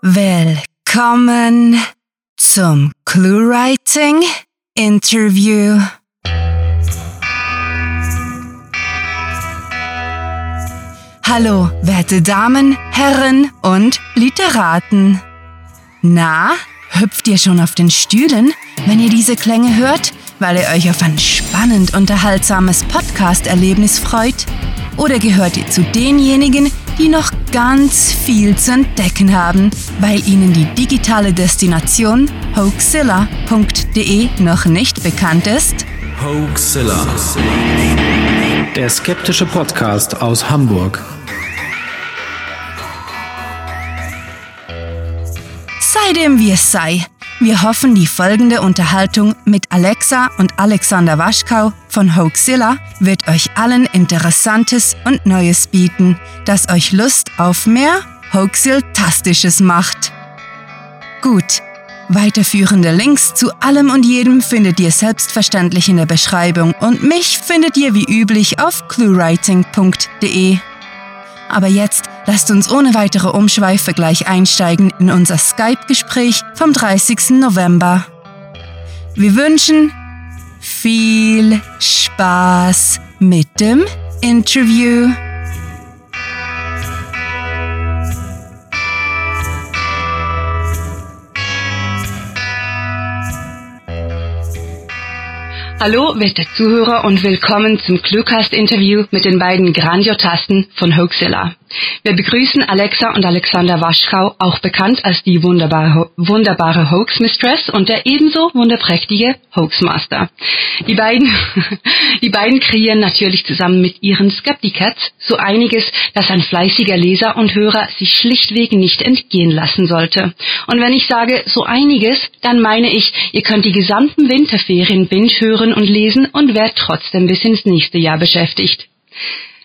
Willkommen zum ClueWriting Interview. Hallo, werte Damen, Herren und Literaten. Na, hüpft ihr schon auf den Stühlen, wenn ihr diese Klänge hört, weil ihr euch auf ein spannend unterhaltsames Podcast-Erlebnis freut? Oder gehört ihr zu denjenigen, die noch ganz viel zu entdecken haben, weil ihnen die digitale Destination hoaxilla.de noch nicht bekannt ist? Hoaxilla. Der skeptische Podcast aus Hamburg. Sei dem wie es sei. Wir hoffen, die folgende Unterhaltung mit Alexa und Alexander Waschkau von Hoaxilla wird euch allen Interessantes und Neues bieten, das euch Lust auf mehr Hoaxiltastisches macht. Gut, weiterführende Links zu allem und jedem findet ihr selbstverständlich in der Beschreibung und mich findet ihr wie üblich auf cluewriting.de. Aber jetzt lasst uns ohne weitere Umschweife gleich einsteigen in unser Skype-Gespräch vom 30. November. Wir wünschen viel Spaß mit dem Interview. Hallo, werte Zuhörer und willkommen zum Cluecast-Interview mit den beiden Grandiotasten von Hoaxilla. Wir begrüßen Alexa und Alexander Waschkau, auch bekannt als die wunderbare, wunderbare Hoax Mistress und der ebenso wunderprächtige Hoaxmaster. Die beiden, die beiden kreieren natürlich zusammen mit ihren Skepticats so einiges, das ein fleißiger Leser und Hörer sich schlichtweg nicht entgehen lassen sollte. Und wenn ich sage so einiges, dann meine ich, ihr könnt die gesamten Winterferien binge hören und lesen und werdet trotzdem bis ins nächste Jahr beschäftigt.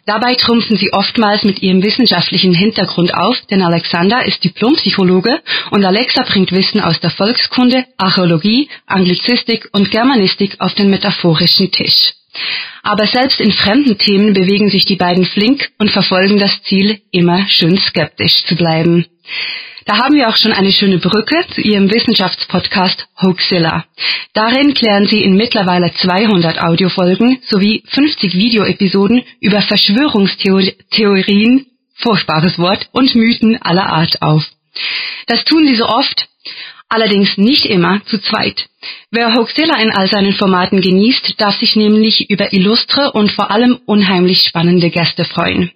Dabei trumpfen sie oftmals mit ihrem wissenschaftlichen Hintergrund auf, denn Alexander ist Diplompsychologe und Alexa bringt Wissen aus der Volkskunde, Archäologie, Anglizistik und Germanistik auf den metaphorischen Tisch. Aber selbst in fremden Themen bewegen sich die beiden flink und verfolgen das Ziel, immer schön skeptisch zu bleiben. Da haben wir auch schon eine schöne Brücke zu Ihrem Wissenschaftspodcast Hoaxilla. Darin klären Sie in mittlerweile 200 Audiofolgen sowie 50 Videoepisoden über Verschwörungstheorien, furchtbares Wort, und Mythen aller Art auf. Das tun Sie so oft, allerdings nicht immer zu zweit. Wer Hoaxilla in all seinen Formaten genießt, darf sich nämlich über illustre und vor allem unheimlich spannende Gäste freuen.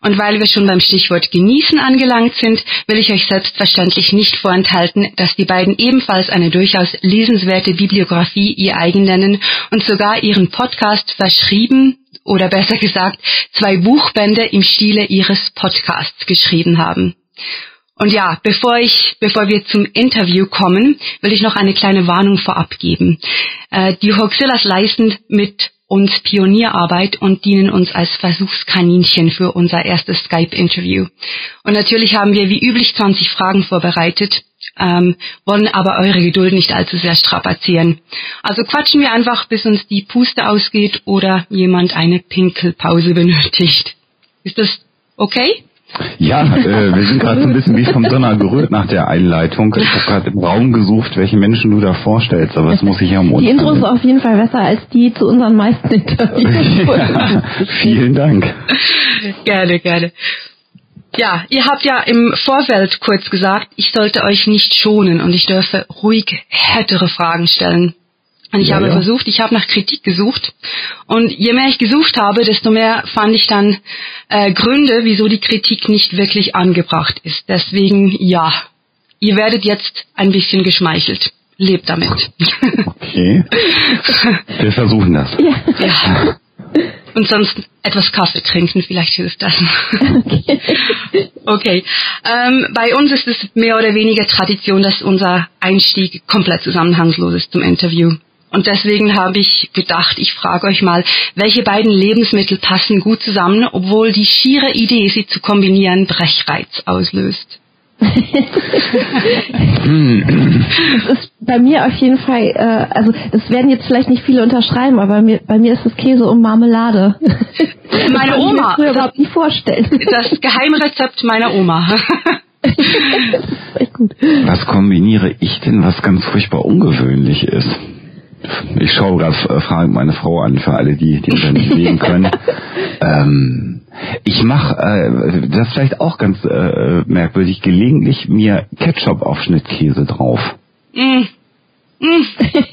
Und weil wir schon beim Stichwort genießen angelangt sind, will ich euch selbstverständlich nicht vorenthalten, dass die beiden ebenfalls eine durchaus lesenswerte Bibliografie ihr eigen nennen und sogar ihren Podcast verschrieben oder besser gesagt zwei Buchbände im Stile ihres Podcasts geschrieben haben. Und ja, bevor ich, bevor wir zum Interview kommen, will ich noch eine kleine Warnung vorab geben. Äh, die Hoxillas leisten mit uns Pionierarbeit und dienen uns als Versuchskaninchen für unser erstes Skype-Interview. Und natürlich haben wir wie üblich 20 Fragen vorbereitet, ähm, wollen aber eure Geduld nicht allzu sehr strapazieren. Also quatschen wir einfach, bis uns die Puste ausgeht oder jemand eine Pinkelpause benötigt. Ist das okay? Ja, äh, wir sind gerade so ein bisschen wie vom Donner gerührt nach der Einleitung. Ich habe gerade im Raum gesucht, welche Menschen du da vorstellst, aber das muss ich ja um uns Die Intro ist auf jeden Fall besser als die zu unseren meisten Interviews. ja, vielen Dank. Gerne, gerne. Ja, ihr habt ja im Vorfeld kurz gesagt, ich sollte euch nicht schonen und ich dürfe ruhig härtere Fragen stellen. Und ich ja, habe ja. versucht, ich habe nach Kritik gesucht. Und je mehr ich gesucht habe, desto mehr fand ich dann äh, Gründe, wieso die Kritik nicht wirklich angebracht ist. Deswegen, ja, ihr werdet jetzt ein bisschen geschmeichelt. Lebt damit. Okay. Wir versuchen das. Ja. ja. Und sonst etwas Kaffee trinken, vielleicht hilft das. Okay. okay. Ähm, bei uns ist es mehr oder weniger Tradition, dass unser Einstieg komplett zusammenhangslos ist zum Interview. Und deswegen habe ich gedacht, ich frage euch mal, welche beiden Lebensmittel passen gut zusammen, obwohl die schiere Idee, sie zu kombinieren, Brechreiz auslöst. das ist bei mir auf jeden Fall, äh, also das werden jetzt vielleicht nicht viele unterschreiben, aber bei mir, bei mir ist es Käse und Marmelade. Meine Oma. Das kann ich mir überhaupt nicht vorstellen. Das Geheimrezept meiner Oma. echt gut. Was kombiniere ich denn, was ganz furchtbar ungewöhnlich ist? Ich schaue gerade äh, fragend meine Frau an, für alle, die, die unter nicht sehen können. ähm, ich mache, äh, das ist vielleicht auch ganz äh, merkwürdig, gelegentlich mir Ketchup auf Schnittkäse drauf. Mm. Mm.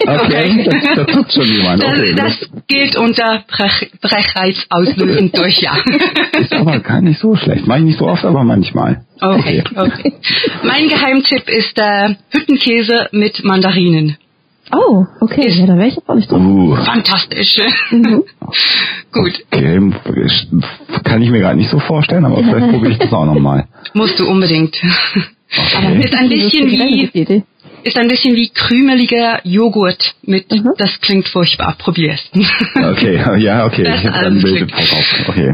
Okay, das, das tut schon jemand. Okay, das, das gilt unter Brech, Brechreizauslösend durch, ja. Ist aber gar nicht so schlecht. Mache ich nicht so oft, aber manchmal. Okay, okay. Mein Geheimtipp ist äh, Hüttenkäse mit Mandarinen. Oh, okay, ist ja, da wäre ich auch nicht drauf. Uh. Fantastisch. Mhm. Gut. Okay, kann ich mir gerade nicht so vorstellen, aber vielleicht probiere ich das auch nochmal. Musst du unbedingt. Okay. Aber ist ein bisschen wie ist ein bisschen wie krümeliger Joghurt mit, mhm. das klingt furchtbar, probier's. Okay, ja, okay. Das ich habe ein Bild Okay,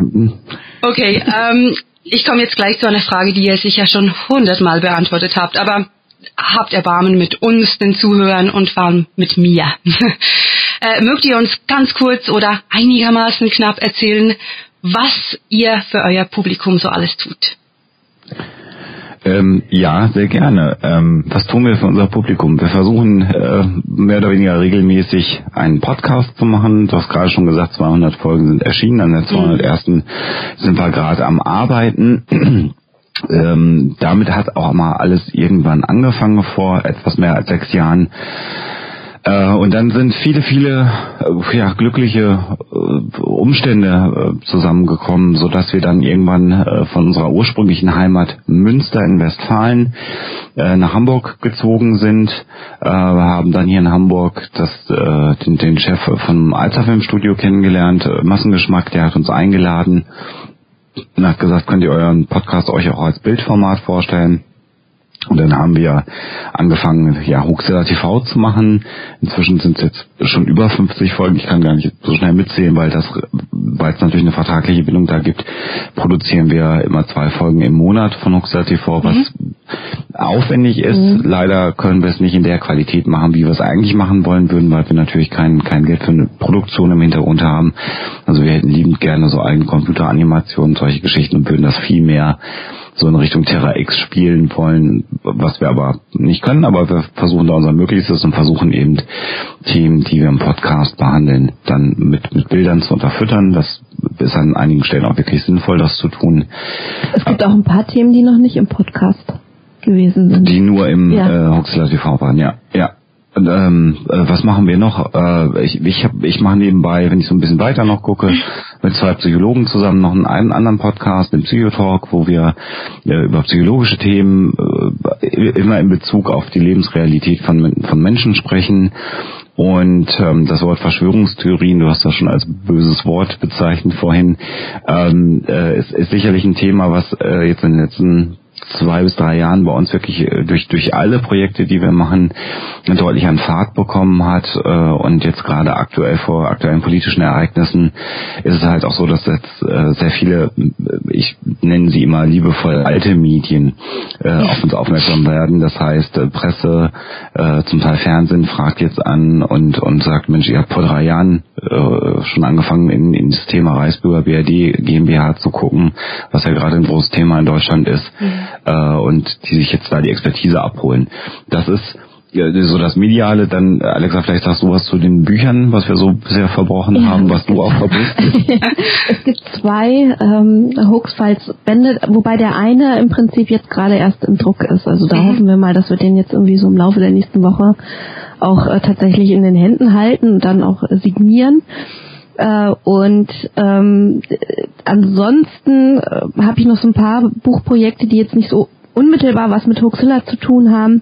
okay ähm, ich komme jetzt gleich zu einer Frage, die ihr sicher schon hundertmal beantwortet habt, aber habt Erbarmen mit uns, den Zuhörern und vor allem mit mir. äh, mögt ihr uns ganz kurz oder einigermaßen knapp erzählen, was ihr für euer Publikum so alles tut? Ähm, ja, sehr gerne. Ähm, was tun wir für unser Publikum? Wir versuchen äh, mehr oder weniger regelmäßig einen Podcast zu machen. Du hast gerade schon gesagt, 200 Folgen sind erschienen. An der 201. Mhm. sind wir gerade am Arbeiten. Ähm, damit hat auch mal alles irgendwann angefangen vor etwas mehr als sechs Jahren. Äh, und dann sind viele, viele äh, ja, glückliche äh, Umstände zusammengekommen, so dass wir dann irgendwann von unserer ursprünglichen Heimat Münster in Westfalen nach Hamburg gezogen sind. Wir haben dann hier in Hamburg das, den, den Chef vom Alzer Filmstudio kennengelernt, Massengeschmack, der hat uns eingeladen hat gesagt, könnt ihr euren Podcast euch auch als Bildformat vorstellen. Und dann haben wir angefangen, ja, Huxella TV zu machen. Inzwischen sind es jetzt schon über 50 Folgen. Ich kann gar nicht so schnell mitzählen, weil das, weil es natürlich eine vertragliche Bindung da gibt, produzieren wir immer zwei Folgen im Monat von Huxella TV, was mhm. aufwendig ist. Mhm. Leider können wir es nicht in der Qualität machen, wie wir es eigentlich machen wollen würden, weil wir natürlich kein, kein Geld für eine Produktion im Hintergrund haben. Also wir hätten liebend gerne so eigene Computeranimationen, solche Geschichten und würden das viel mehr so in Richtung Terra X spielen wollen, was wir aber nicht können, aber wir versuchen da unser Möglichstes und versuchen eben Themen, die wir im Podcast behandeln, dann mit, mit Bildern zu unterfüttern. Das ist an einigen Stellen auch wirklich sinnvoll, das zu tun. Es gibt auch ein paar Themen, die noch nicht im Podcast gewesen sind. Die nur im ja. äh, Huxler TV waren, ja. Ja, ähm, äh, was machen wir noch? Äh, ich ich, hab, ich mache nebenbei, wenn ich so ein bisschen weiter noch gucke, mit zwei Psychologen zusammen noch einen, einen anderen Podcast, den Psychotalk, wo wir äh, über psychologische Themen äh, immer in Bezug auf die Lebensrealität von, von Menschen sprechen. Und ähm, das Wort Verschwörungstheorien, du hast das schon als böses Wort bezeichnet vorhin, ähm, äh, ist, ist sicherlich ein Thema, was äh, jetzt in den letzten zwei bis drei Jahren bei uns wirklich äh, durch durch alle Projekte, die wir machen, deutlich an Fahrt bekommen hat äh, und jetzt gerade aktuell vor aktuellen politischen Ereignissen ist es halt auch so, dass jetzt äh, sehr viele, ich nenne sie immer liebevoll alte Medien auf uns aufmerksam werden. Das heißt Presse, zum Teil Fernsehen fragt jetzt an und und sagt, Mensch, ihr habt vor drei Jahren schon angefangen in, in das Thema Reisbürger BRD GmbH zu gucken, was ja gerade ein großes Thema in Deutschland ist. Mhm äh, und die sich jetzt da die Expertise abholen. Das ist ja, so das Mediale, dann Alexa, vielleicht sagst du was zu den Büchern, was wir so bisher verbrochen ja, haben, was du auch verbringst. es gibt zwei ähm, Hoaxfiles-Bände, wobei der eine im Prinzip jetzt gerade erst im Druck ist. Also da mhm. hoffen wir mal, dass wir den jetzt irgendwie so im Laufe der nächsten Woche auch äh, tatsächlich in den Händen halten und dann auch äh, signieren. Äh, und ähm, ansonsten äh, habe ich noch so ein paar Buchprojekte, die jetzt nicht so unmittelbar was mit Hoaxilla zu tun haben.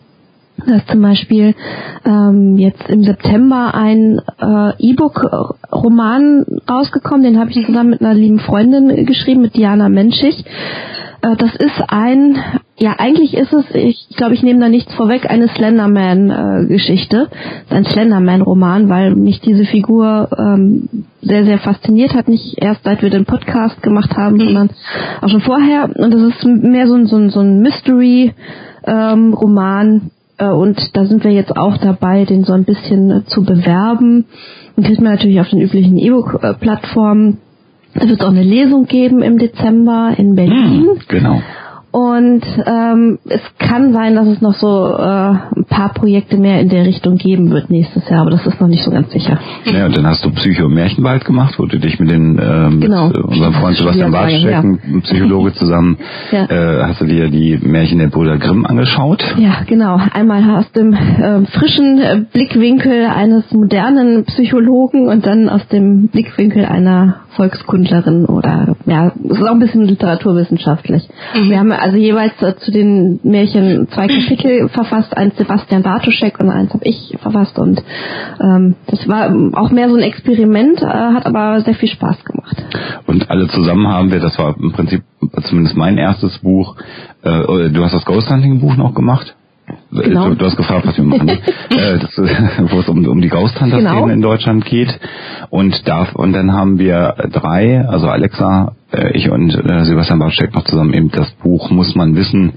Da ist zum Beispiel ähm, jetzt im September ein äh, E-Book-Roman rausgekommen, den habe ich zusammen mit einer lieben Freundin geschrieben, mit Diana Menschig. Äh, das ist ein, ja eigentlich ist es, ich glaube, ich nehme da nichts vorweg, eine Slenderman-Geschichte. Äh, ein Slenderman-Roman, weil mich diese Figur ähm, sehr, sehr fasziniert hat. Nicht erst seit wir den Podcast gemacht haben, sondern auch schon vorher. Und das ist mehr so ein, so ein, so ein Mystery-Roman. Ähm, äh, und da sind wir jetzt auch dabei, den so ein bisschen äh, zu bewerben. Und kriegt man natürlich auf den üblichen E-Book-Plattformen. Es wird auch eine Lesung geben im Dezember in Berlin. Hm, genau. Und ähm, es kann sein, dass es noch so äh, ein paar Projekte mehr in der Richtung geben wird nächstes Jahr, aber das ist noch nicht so ganz sicher. Ja, und dann hast du Psycho Märchenwald gemacht, wo du dich mit den äh, mit Genau. unserem Freund Sebastian Bartschek, ja. Psychologe zusammen, Ja. äh, hast du dir die Märchen der Brüder Grimm angeschaut. Ja, genau. Einmal aus dem äh, frischen äh, Blickwinkel eines modernen Psychologen und dann aus dem Blickwinkel einer Volkskundlerin oder ja, es ist auch ein bisschen literaturwissenschaftlich. Wir haben also jeweils äh, zu den Märchen zwei Kapitel verfasst, eins Sebastian Bartoschek und eins habe ich verfasst und ähm, das war auch mehr so ein Experiment, äh, hat aber sehr viel Spaß gemacht. Und alle zusammen haben wir, das war im Prinzip zumindest mein erstes Buch, äh, du hast das Ghost Hunting Buch noch gemacht? Genau. Du, du hast gefragt, was wir machen. äh, das, äh, wo es um, um die Ghost Hunter Szene Genau. in Deutschland geht. Und da, und dann haben wir drei, also Alexa, äh, ich und äh, Sebastian Bartschek noch zusammen eben das Buch Muss man wissen,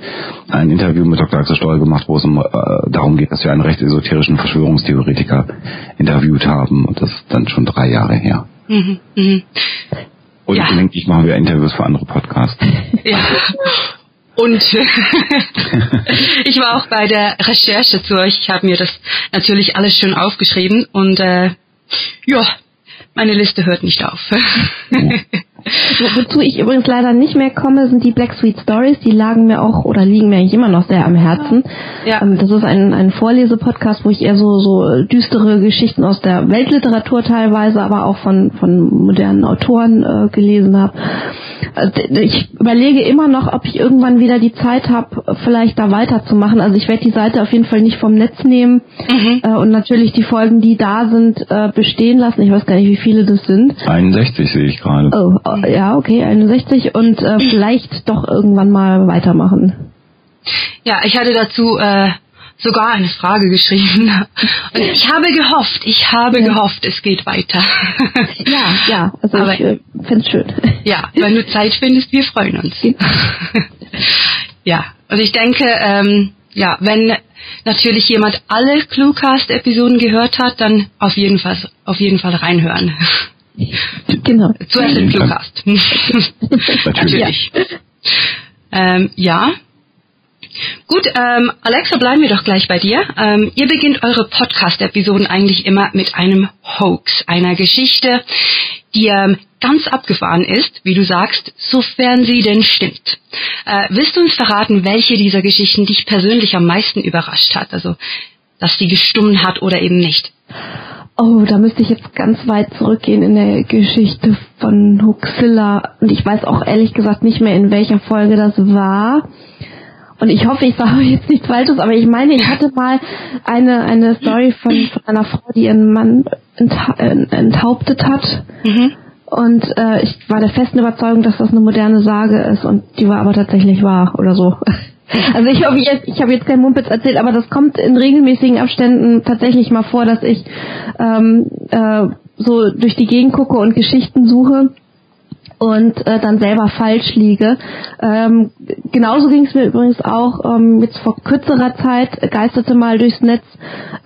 ein Interview mit Dr. Axel Stoll gemacht, wo es um, äh, darum geht, dass wir einen recht esoterischen Verschwörungstheoretiker interviewt haben. Und das ist dann schon drei Jahre her. Mhm, mhm. Und Ja. gelegentlich machen wir Interviews für andere Podcasts. Ja. Und ich war auch bei der Recherche zu euch. Ich habe mir das natürlich alles schön aufgeschrieben und äh, ja, meine Liste hört nicht auf. Wo- Wozu ich übrigens leider nicht mehr komme, sind die Black Sweet Stories. Die lagen mir auch oder liegen mir eigentlich immer noch sehr am Herzen. Ja. Ähm, Das ist ein, ein Vorlesepodcast, wo ich eher so, so düstere Geschichten aus der Weltliteratur teilweise, aber auch von, von modernen Autoren äh, gelesen habe. Äh, Ich überlege immer noch, ob ich irgendwann wieder die Zeit habe, vielleicht da weiterzumachen. Also ich werde die Seite auf jeden Fall nicht vom Netz nehmen Mhm. äh, und natürlich die Folgen, die da sind, äh, bestehen lassen. Ich weiß gar nicht, wie viele das sind. 61 sehe ich gerade. Oh, oh, ja, okay, 61 und äh, vielleicht doch irgendwann mal weitermachen. Ja, ich hatte dazu äh, sogar eine Frage geschrieben. Und ich habe gehofft, ich habe Ja. gehofft, es geht weiter. Ja, ja, also Aber- ich äh, find's schön. Ja, wenn du Zeit findest, wir freuen uns. ja, und ich denke, ähm, ja, wenn natürlich jemand alle Cluecast-Episoden gehört hat, dann auf jeden Fall, auf jeden Fall reinhören. Genau. Zuerst den Cluecast. natürlich. Ähm, ja. Gut, ähm, Alexa, bleiben wir doch gleich bei dir. Ähm, ihr beginnt eure Podcast-Episoden eigentlich immer mit einem Hoax, einer Geschichte, die ähm, ganz abgefahren ist, wie du sagst, sofern sie denn stimmt. Äh, willst du uns verraten, welche dieser Geschichten dich persönlich am meisten überrascht hat? Also, dass sie gestummen hat oder eben nicht? Oh, da müsste ich jetzt ganz weit zurückgehen in der Geschichte von Huxilla. Und ich weiß auch ehrlich gesagt nicht mehr, in welcher Folge das war. Und ich hoffe, ich sage jetzt nichts Falsches, aber ich meine, ich hatte mal eine, eine Story von, von einer Frau, die ihren Mann äh, enthauptet hat. Mhm. Und äh, ich war der festen Überzeugung, dass das eine moderne Sage ist und die war aber tatsächlich wahr oder so. Also ich hoffe jetzt, ich habe jetzt kein Mumpitz erzählt, aber das kommt in regelmäßigen Abständen tatsächlich mal vor, dass ich ähm, äh, so durch die Gegend gucke und Geschichten suche und äh, dann selber falsch liege. Ähm, genauso ging es mir übrigens auch ähm, jetzt vor kürzerer Zeit geisterte mal durchs Netz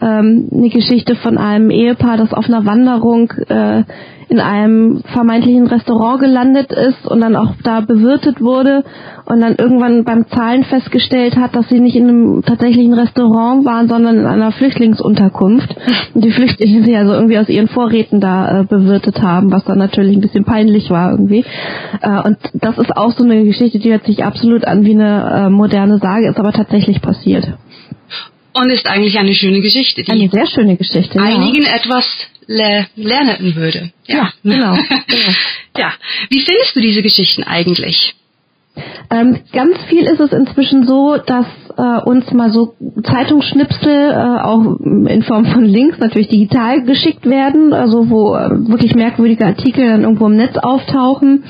ähm, eine Geschichte von einem Ehepaar, das auf einer Wanderung äh, in einem vermeintlichen Restaurant gelandet ist und dann auch da bewirtet wurde und dann irgendwann beim Zahlen festgestellt hat, dass sie nicht in einem tatsächlichen Restaurant waren, sondern in einer Flüchtlingsunterkunft. Und die Flüchtlinge sie also irgendwie aus ihren Vorräten da äh, bewirtet haben, was dann natürlich ein bisschen peinlich war irgendwie. Äh, und das ist auch so eine Geschichte, die hört sich absolut an wie eine äh, moderne Sage, ist aber tatsächlich passiert. Und ist eigentlich eine schöne Geschichte, die Eine sehr schöne Geschichte. ja. einigen etwas le lernen würde. Ja, genau, genau. Ja, wie findest du diese Geschichten eigentlich? Ähm, ganz viel ist es inzwischen so, dass äh, uns mal so Zeitungsschnipsel äh, auch in Form von Links natürlich digital geschickt werden, also wo äh, wirklich merkwürdige Artikel dann irgendwo im Netz auftauchen.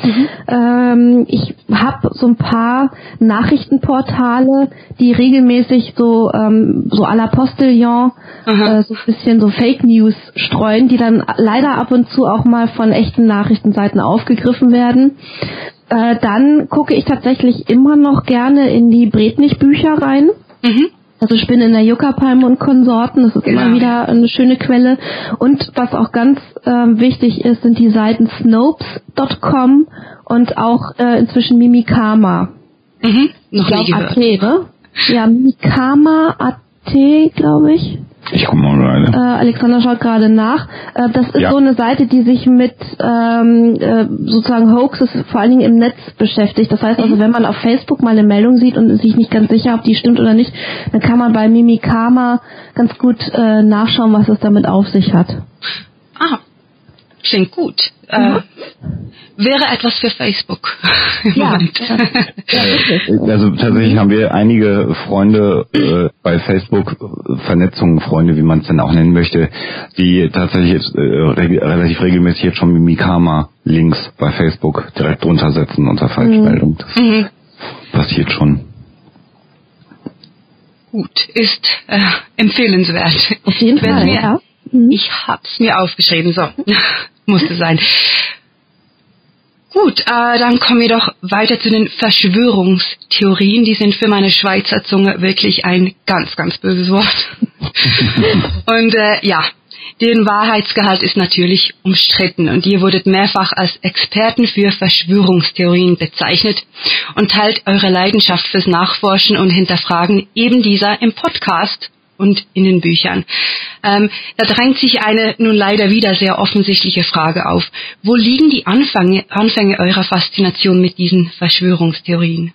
Ähm, ich habe so ein paar Nachrichtenportale, die regelmäßig so so, so à la Postillon äh, so ein bisschen so Fake News streuen, die dann leider ab und zu auch mal von echten Nachrichtenseiten aufgegriffen werden. Äh, dann gucke ich tatsächlich immer noch gerne in die Bretnich-Bücher rein. Mhm. Also ich bin in der Juckerpalme und Konsorten, das ist Genau. immer wieder eine schöne Quelle. Und was auch ganz ähm, wichtig ist, sind die Seiten Snopes.com und auch äh, inzwischen Mimikama. Mhm. Noch ich nie glaub, gehört. AT, ne? Ja, Mikama AT, glaube ich. Ich guck mal Äh, gerade. Alexander schaut gerade nach. Äh, das ist Ja. so eine Seite, die sich mit ähm, äh, sozusagen Hoaxes vor allen Dingen im Netz beschäftigt. Das heißt also, wenn man auf Facebook mal eine Meldung sieht und sich nicht ganz sicher, ob die stimmt oder nicht, dann kann man bei Mimikama ganz gut äh, nachschauen, was es damit auf sich hat. Ah, klingt gut. Äh, Mhm. wäre etwas für Facebook. Ja. Also tatsächlich haben wir einige Freunde äh, bei Facebook, äh, Vernetzungen, Freunde, wie man es denn auch nennen möchte, die tatsächlich jetzt, äh, reg relativ regelmäßig jetzt schon Mimikama-Links bei Facebook direkt drunter setzen unter Falschmeldung. Das Mhm. passiert schon. Gut, ist äh, empfehlenswert. Auf jeden Fall, ja. Mhm. Ich hab's mir aufgeschrieben, so. Musste sein. Gut, äh, dann kommen wir doch weiter zu den Verschwörungstheorien. Die sind für meine Schweizer Zunge wirklich ein ganz, ganz böses Wort. und äh, ja, deren Wahrheitsgehalt ist natürlich umstritten und ihr wurdet mehrfach als Experten für Verschwörungstheorien bezeichnet und teilt eure Leidenschaft fürs Nachforschen und Hinterfragen eben dieser im Podcast und in den Büchern. Ähm, da drängt sich eine nun leider wieder sehr offensichtliche Frage auf. Wo liegen die Anfänge, Anfänge eurer Faszination mit diesen Verschwörungstheorien?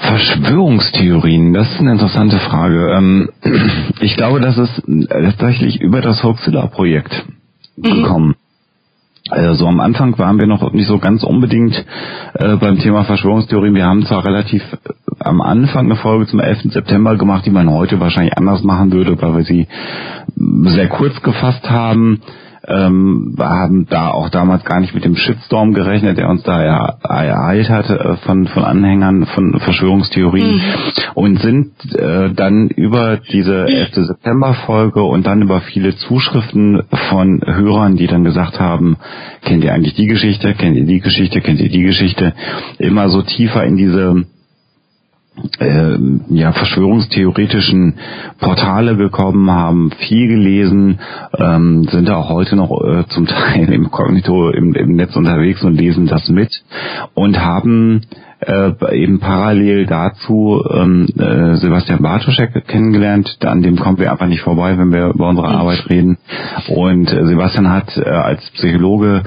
Verschwörungstheorien, das ist eine interessante Frage. Ähm, ich glaube, das ist tatsächlich über das Hoaxilla-Projekt gekommen. Also am Anfang waren wir noch nicht so ganz unbedingt äh, beim Thema Verschwörungstheorien. Wir haben zwar relativ äh, am Anfang eine Folge zum 11. September gemacht, die man heute wahrscheinlich anders machen würde, weil wir sie mm, sehr kurz gefasst haben. Ähm, wir haben da auch damals gar nicht mit dem Shitstorm gerechnet, der uns da er- ereilt hatte äh, von, von Anhängern von Verschwörungstheorien. Und sind äh, dann über diese 11. September-Folge und dann über viele Zuschriften von Hörern, die dann gesagt haben, kennt ihr eigentlich die Geschichte, kennt ihr die Geschichte, kennt ihr die Geschichte, immer so tiefer in diese ähm, ja, verschwörungstheoretischen Portale gekommen, haben viel gelesen, ähm, sind auch heute noch äh, zum Teil im Kognito im, im Netz unterwegs und lesen das mit und haben äh, eben parallel dazu ähm, äh, Sebastian Bartoschek kennengelernt. An dem kommen wir einfach nicht vorbei, wenn wir über unsere Arbeit reden. Und äh, Sebastian hat äh, als Psychologe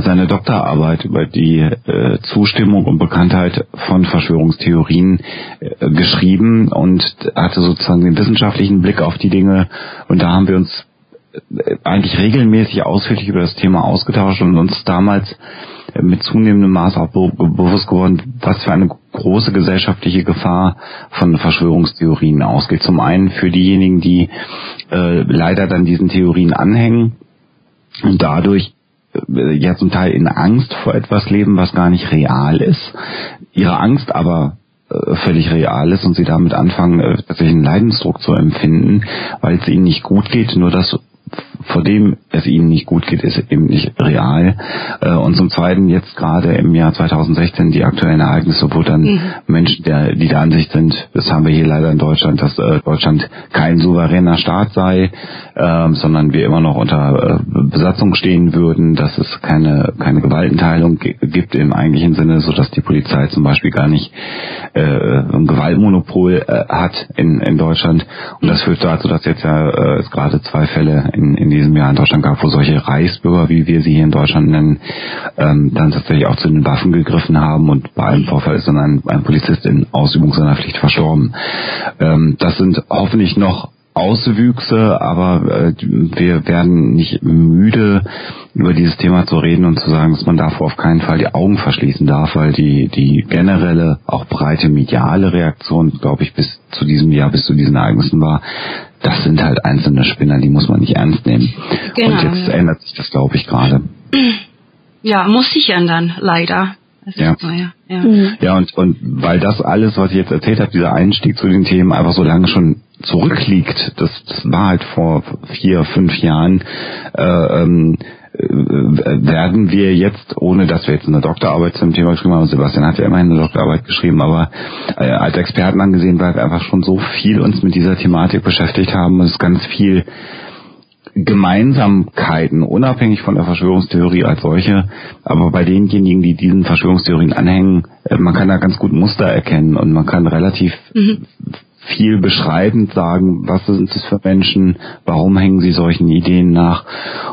seine Doktorarbeit über die äh, Zustimmung und Bekanntheit von Verschwörungstheorien äh, geschrieben und hatte sozusagen den wissenschaftlichen Blick auf die Dinge. Und da haben wir uns äh, eigentlich regelmäßig ausführlich über das Thema ausgetauscht und uns damals mit zunehmendem Maß auch be bewusst geworden, was für eine große gesellschaftliche Gefahr von Verschwörungstheorien ausgeht. Zum einen für diejenigen, die äh, leider dann diesen Theorien anhängen und dadurch äh, ja zum Teil in Angst vor etwas leben, was gar nicht real ist. Ihre Angst aber äh, völlig real ist und sie damit anfangen, äh, tatsächlich einen Leidensdruck zu empfinden, weil es ihnen nicht gut geht, nur das vor dem es ihnen nicht gut geht, ist eben nicht real. Äh, Und zum Zweiten jetzt gerade im Jahr 2016 die aktuellen Ereignisse, wo dann Menschen, der, die der Ansicht sind, das haben wir hier leider in Deutschland, dass äh, Deutschland kein souveräner Staat sei, ähm, sondern wir immer noch unter äh, Besatzung stehen würden, dass es keine, keine Gewaltenteilung gi- gibt im eigentlichen Sinne, so dass die Polizei zum Beispiel gar nicht ein Gewaltmonopol hat in, in Deutschland. Und das führt dazu, dass jetzt ja es gerade zwei Fälle in, in diesem Jahr in Deutschland gab, wo solche Reichsbürger, wie wir sie hier in Deutschland nennen, ähm, dann tatsächlich auch zu den Waffen gegriffen haben und bei einem Vorfall ist dann ein, ein Polizist in Ausübung seiner Pflicht verstorben. Ähm, das sind hoffentlich noch Auswüchse, aber äh, wir werden nicht müde, über dieses Thema zu reden und zu sagen, dass man davor auf keinen Fall die Augen verschließen darf, weil die, die generelle, auch breite mediale Reaktion, glaube ich, bis zu diesem Jahr, bis zu diesen Ereignissen war, das sind halt einzelne Spinner, die muss man nicht ernst nehmen. Genau, und jetzt ja. ändert sich das, glaube ich, gerade. Ja, muss sich ändern, leider. Das Ja. ist so, ja. ja. Mhm. Ja, und, und weil das alles, was ich jetzt erzählt habe, dieser Einstieg zu den Themen einfach so lange schon zurückliegt, das, das war halt vor vier, fünf Jahren, äh, ähm, äh, werden wir jetzt, ohne dass wir jetzt eine Doktorarbeit zum Thema geschrieben haben, Sebastian hat ja immerhin eine Doktorarbeit geschrieben, aber äh, als Experten angesehen, weil wir einfach schon so viel uns mit dieser Thematik beschäftigt haben es ganz viel Gemeinsamkeiten, unabhängig von der Verschwörungstheorie als solche, aber bei denjenigen, die diesen Verschwörungstheorien anhängen, äh, man kann da ganz gut Muster erkennen und man kann relativ mhm. Viel beschreibend sagen, was sind es für Menschen, warum hängen sie solchen Ideen nach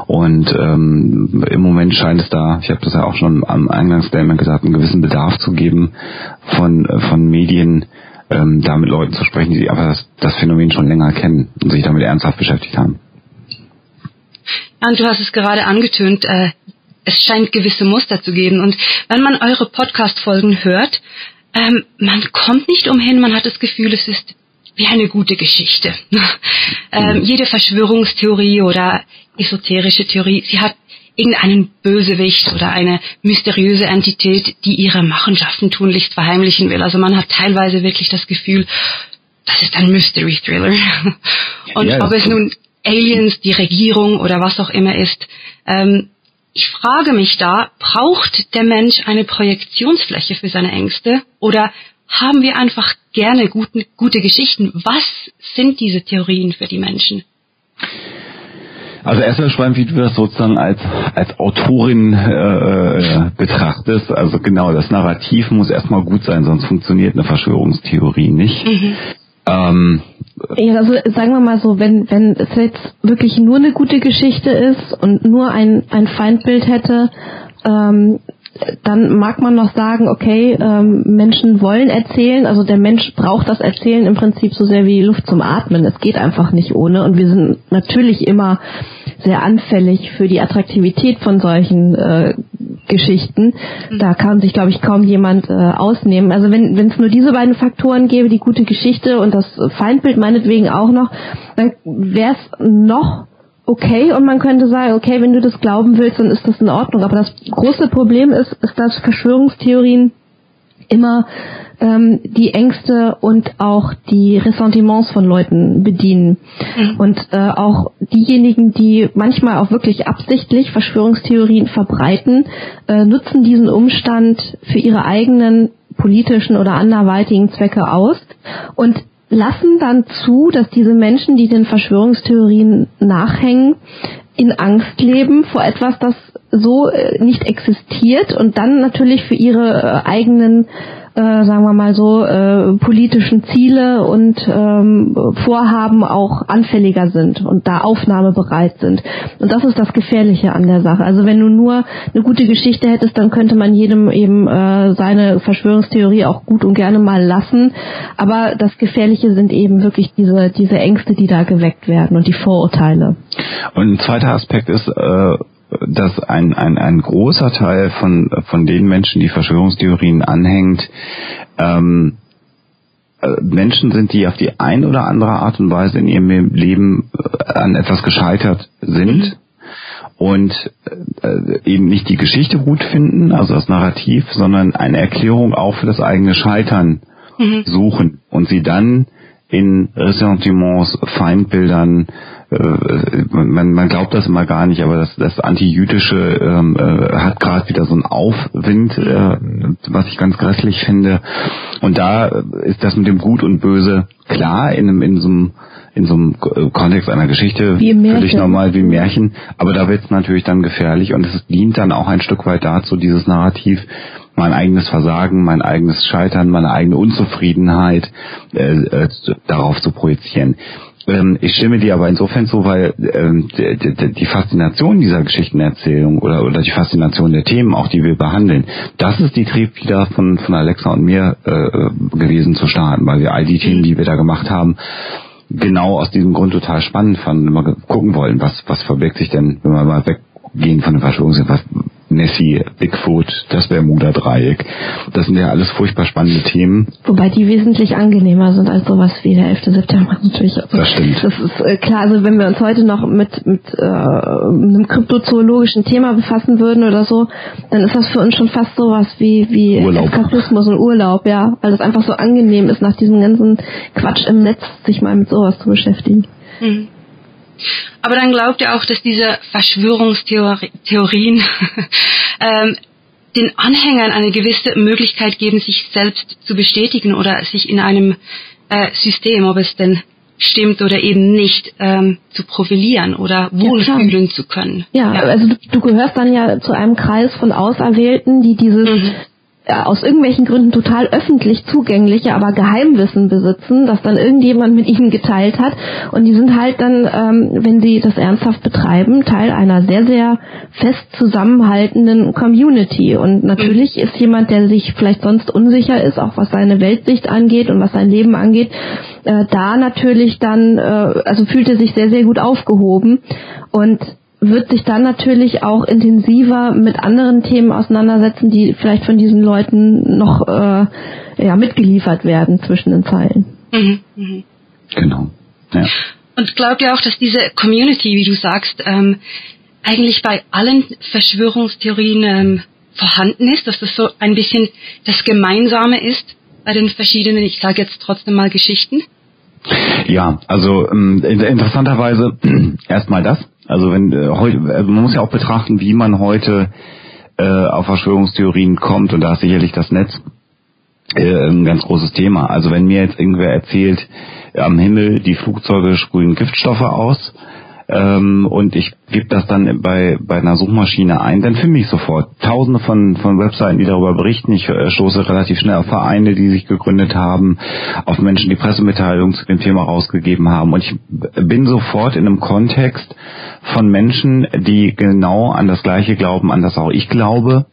und ähm, im Moment scheint es da, ich habe das ja auch schon am Eingangsstatement gesagt, einen gewissen Bedarf zu geben von, von Medien, ähm, da mit Leuten zu sprechen, die aber das, das Phänomen schon länger kennen und sich damit ernsthaft beschäftigt haben. Und du hast es gerade angetönt, äh, es scheint gewisse Muster zu geben. Und wenn man eure Podcast-Folgen hört, ähm, man kommt nicht umhin, man hat das Gefühl, es ist wie eine gute Geschichte. ähm, mhm. jede Verschwörungstheorie oder esoterische Theorie, sie hat irgendeinen Bösewicht oder eine mysteriöse Entität, die ihre Machenschaften tunlichst verheimlichen will. Also man hat teilweise wirklich das Gefühl, das ist ein Mystery Thriller. Und ja, ob es nun Aliens, die Regierung oder was auch immer ist, ähm, ich frage mich da, braucht der Mensch eine Projektionsfläche für seine Ängste oder haben wir einfach gerne guten, gute Geschichten? Was sind diese Theorien für die Menschen? Also erstmal spannend, wie du das sozusagen als als Autorin äh, betrachtest. Also genau, das Narrativ muss erstmal gut sein, sonst funktioniert eine Verschwörungstheorie nicht. Mhm. Ähm, ja, also sagen wir mal so, wenn wenn es jetzt wirklich nur eine gute Geschichte ist und nur ein ein Feindbild hätte, ähm, dann mag man noch sagen, okay, ähm, Menschen wollen erzählen, also der Mensch braucht das Erzählen im Prinzip so sehr wie Luft zum Atmen. Es geht einfach nicht ohne und wir sind natürlich immer sehr anfällig für die Attraktivität von solchen äh, Geschichten. Mhm. Da kann sich, glaube ich, kaum jemand äh, ausnehmen. Also wenn es nur diese beiden Faktoren gäbe, die gute Geschichte und das Feindbild meinetwegen auch noch, dann wäre es noch okay und man könnte sagen, okay, wenn du das glauben willst, dann ist das in Ordnung. Aber das große Problem ist, ist dass Verschwörungstheorien immer ähm, die Ängste und auch die Ressentiments von Leuten bedienen. Mhm. Und äh, auch diejenigen, die manchmal auch wirklich absichtlich Verschwörungstheorien verbreiten, äh, nutzen diesen Umstand für ihre eigenen politischen oder anderweitigen Zwecke aus. Und lassen dann zu, dass diese Menschen, die den Verschwörungstheorien nachhängen, in Angst leben vor etwas, das so äh, nicht existiert und dann natürlich für ihre äh, eigenen äh, sagen wir mal so, äh, politischen Ziele und ähm, Vorhaben auch anfälliger sind und da aufnahmebereit sind. Und das ist das Gefährliche an der Sache. Also wenn du nur eine gute Geschichte hättest, dann könnte man jedem eben äh, seine Verschwörungstheorie auch gut und gerne mal lassen. Aber das Gefährliche sind eben wirklich diese, diese Ängste, die da geweckt werden und die Vorurteile. Und ein zweiter Aspekt ist, äh dass ein, ein, ein großer Teil von, von den Menschen, die Verschwörungstheorien anhängt, ähm, äh, Menschen sind, die auf die ein oder andere Art und Weise in ihrem Leben äh, an etwas gescheitert sind mhm. und äh, eben nicht die Geschichte gut finden, also das Narrativ, sondern eine Erklärung auch für das eigene Scheitern mhm. suchen und sie dann in Ressentiments, Feindbildern, man, man glaubt das immer gar nicht, aber das, das Anti-Jüdische ähm, äh, hat gerade wieder so einen Aufwind, äh, was ich ganz grässlich finde. Und da ist das mit dem Gut und Böse klar in, einem, in so einem in so einem Kontext einer Geschichte völlig normal wie Märchen, aber da wird es natürlich dann gefährlich und es dient dann auch ein Stück weit dazu, dieses Narrativ mein eigenes Versagen, mein eigenes Scheitern, meine eigene Unzufriedenheit äh, äh, darauf zu projizieren. Ähm, ich stimme dir aber insofern zu, weil ähm, die, die, Faszination dieser Geschichtenerzählung oder, oder die Faszination der Themen, auch die wir behandeln, das ist die Triebfeder von, von Alexa und mir äh, gewesen zu starten, weil wir all die Themen, die wir da gemacht haben, genau aus diesem Grund total spannend fanden, immer gucken wollen, was, was verbirgt sich denn, wenn wir mal weggehen von den Verschwörungen, was, Nessie, Bigfoot, das Bermuda-Dreieck. Das sind ja alles furchtbar spannende Themen. Wobei die wesentlich angenehmer sind als sowas wie der 11. September natürlich. Also das stimmt. Das ist äh, klar, also wenn wir uns heute noch mit, mit äh, einem kryptozoologischen Thema befassen würden oder so, dann ist das für uns schon fast sowas wie, wie Urlaub. Eskapismus und Urlaub, ja. Weil es einfach so angenehm ist, nach diesem ganzen Quatsch im Netz sich mal mit sowas zu beschäftigen. Mhm. Aber dann glaubt er auch, dass diese Verschwörungstheorien ähm, den Anhängern eine gewisse Möglichkeit geben, sich selbst zu bestätigen oder sich in einem äh, System, ob es denn stimmt oder eben nicht ähm, zu profilieren oder wohlfühlen ja, zu können. Ja, ja. also du, du, gehörst dann ja zu einem Kreis von Auserwählten, die dieses mhm aus irgendwelchen Gründen total öffentlich zugängliche, aber Geheimwissen besitzen, das dann irgendjemand mit ihnen geteilt hat. Und die sind halt dann, ähm, wenn sie das ernsthaft betreiben, Teil einer sehr, sehr fest zusammenhaltenden Community. Und natürlich ist jemand, der sich vielleicht sonst unsicher ist, auch was seine Weltsicht angeht und was sein Leben angeht, äh, da natürlich dann, äh, also fühlt er sich sehr, sehr gut aufgehoben. Und wird sich dann natürlich auch intensiver mit anderen Themen auseinandersetzen, die vielleicht von diesen Leuten noch äh, ja, mitgeliefert werden zwischen den Zeilen. Mhm, mh. Genau. Ja. Und glaubt ihr auch, dass diese Community, wie du sagst, ähm, eigentlich bei allen Verschwörungstheorien ähm, vorhanden ist, dass das so ein bisschen das Gemeinsame ist bei den verschiedenen, ich sage jetzt trotzdem mal Geschichten? Ja, also ähm, interessanterweise erstmal das. Also wenn äh, heute, also man muss ja auch betrachten, wie man heute äh, auf Verschwörungstheorien kommt und da ist sicherlich das Netz äh, ein ganz großes Thema. Also wenn mir jetzt irgendwer erzählt, am Himmel die Flugzeuge sprühen Giftstoffe aus, ähm, und ich gebe das dann bei, bei einer Suchmaschine ein, dann finde ich sofort tausende von, von Webseiten, die darüber berichten. Ich äh, stoße relativ schnell auf Vereine, die sich gegründet haben, auf Menschen, die Pressemitteilungen zu dem Thema rausgegeben haben. Und ich bin sofort in einem Kontext von Menschen, die genau an das Gleiche glauben, an das auch ich glaube.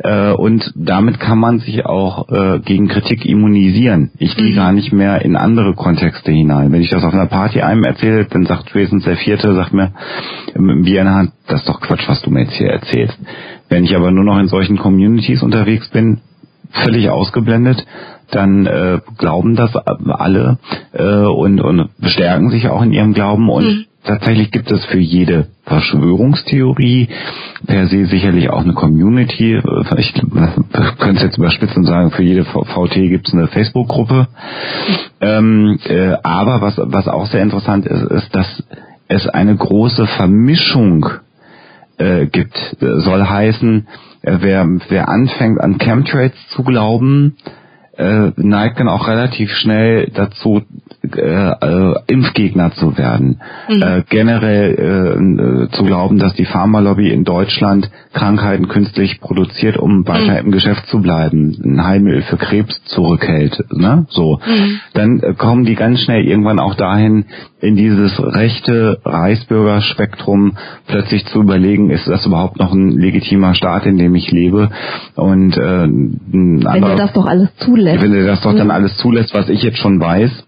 Äh, und damit kann man sich auch äh, gegen Kritik immunisieren. Ich gehe mhm. gar nicht mehr in andere Kontexte hinein. Wenn ich das auf einer Party einem erzähle, dann sagt spätestens der Vierte, sagt mir, wie in der Hand, das ist doch Quatsch, was du mir jetzt hier erzählst. Wenn ich aber nur noch in solchen Communities unterwegs bin, völlig ausgeblendet, dann äh, glauben das alle äh, und, und bestärken sich auch in ihrem Glauben und mhm. tatsächlich gibt es für jede Verschwörungstheorie per se sicherlich auch eine Community. Ich könnte es jetzt überspitzen und sagen, für jede VT gibt es eine Facebook-Gruppe. Ähm, äh, aber was, was auch sehr interessant ist, ist, dass es eine große Vermischung äh, gibt. Soll heißen, äh, wer, wer anfängt an Chemtrails zu glauben, äh, neigt dann auch relativ schnell dazu, äh, äh, Impfgegner zu werden. Mhm. Äh, generell äh, zu glauben, dass die Pharmalobby in Deutschland Krankheiten künstlich produziert, um weiter mhm. im Geschäft zu bleiben, ein Heilmittel für Krebs zurückhält. Ne? So, mhm. dann äh, kommen die ganz schnell irgendwann auch dahin, in dieses rechte Reichsbürgerspektrum plötzlich zu überlegen, ist das überhaupt noch ein legitimer Staat, in dem ich lebe? Und äh, wenn er das doch alles zulässt. Wenn er das doch dann alles zulässt, was ich jetzt schon weiß.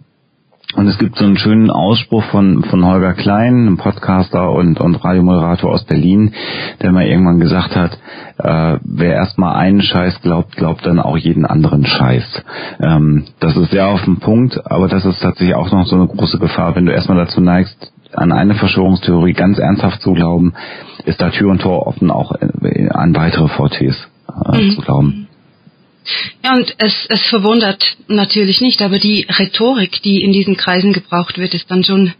Und es gibt so einen schönen Ausspruch von, von Holger Klein, einem Podcaster und, und Radiomoderator aus Berlin, der mal irgendwann gesagt hat, äh, wer erstmal einen Scheiß glaubt, glaubt dann auch jeden anderen Scheiß. Ähm, das ist sehr auf den Punkt, aber das ist tatsächlich auch noch so eine große Gefahr, wenn du erstmal dazu neigst, an eine Verschwörungstheorie ganz ernsthaft zu glauben, ist da Tür und Tor offen, auch an weitere VTs äh, mhm. zu glauben. Ja, und es, es verwundert natürlich nicht, aber die Rhetorik, die in diesen Kreisen gebraucht wird, ist dann schon,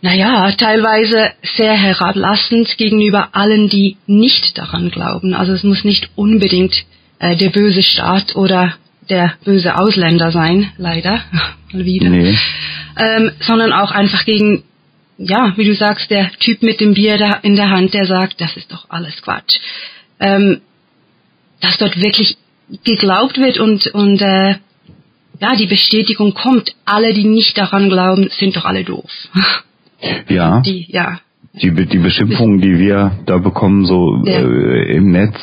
naja, teilweise sehr herablassend gegenüber allen, die nicht daran glauben. Also es muss nicht unbedingt äh, der böse Staat oder der böse Ausländer sein, leider, mal wieder, nee. ähm, sondern auch einfach gegen, ja, wie du sagst, der Typ mit dem Bier da in der Hand, der sagt, das ist doch alles Quatsch. Ähm, dass dort wirklich geglaubt wird und, und äh, ja, die Bestätigung kommt, alle, die nicht daran glauben, sind doch alle doof. Ja. Die, ja. Die, die Beschimpfungen, die wir da bekommen, so ja. äh, im Netz,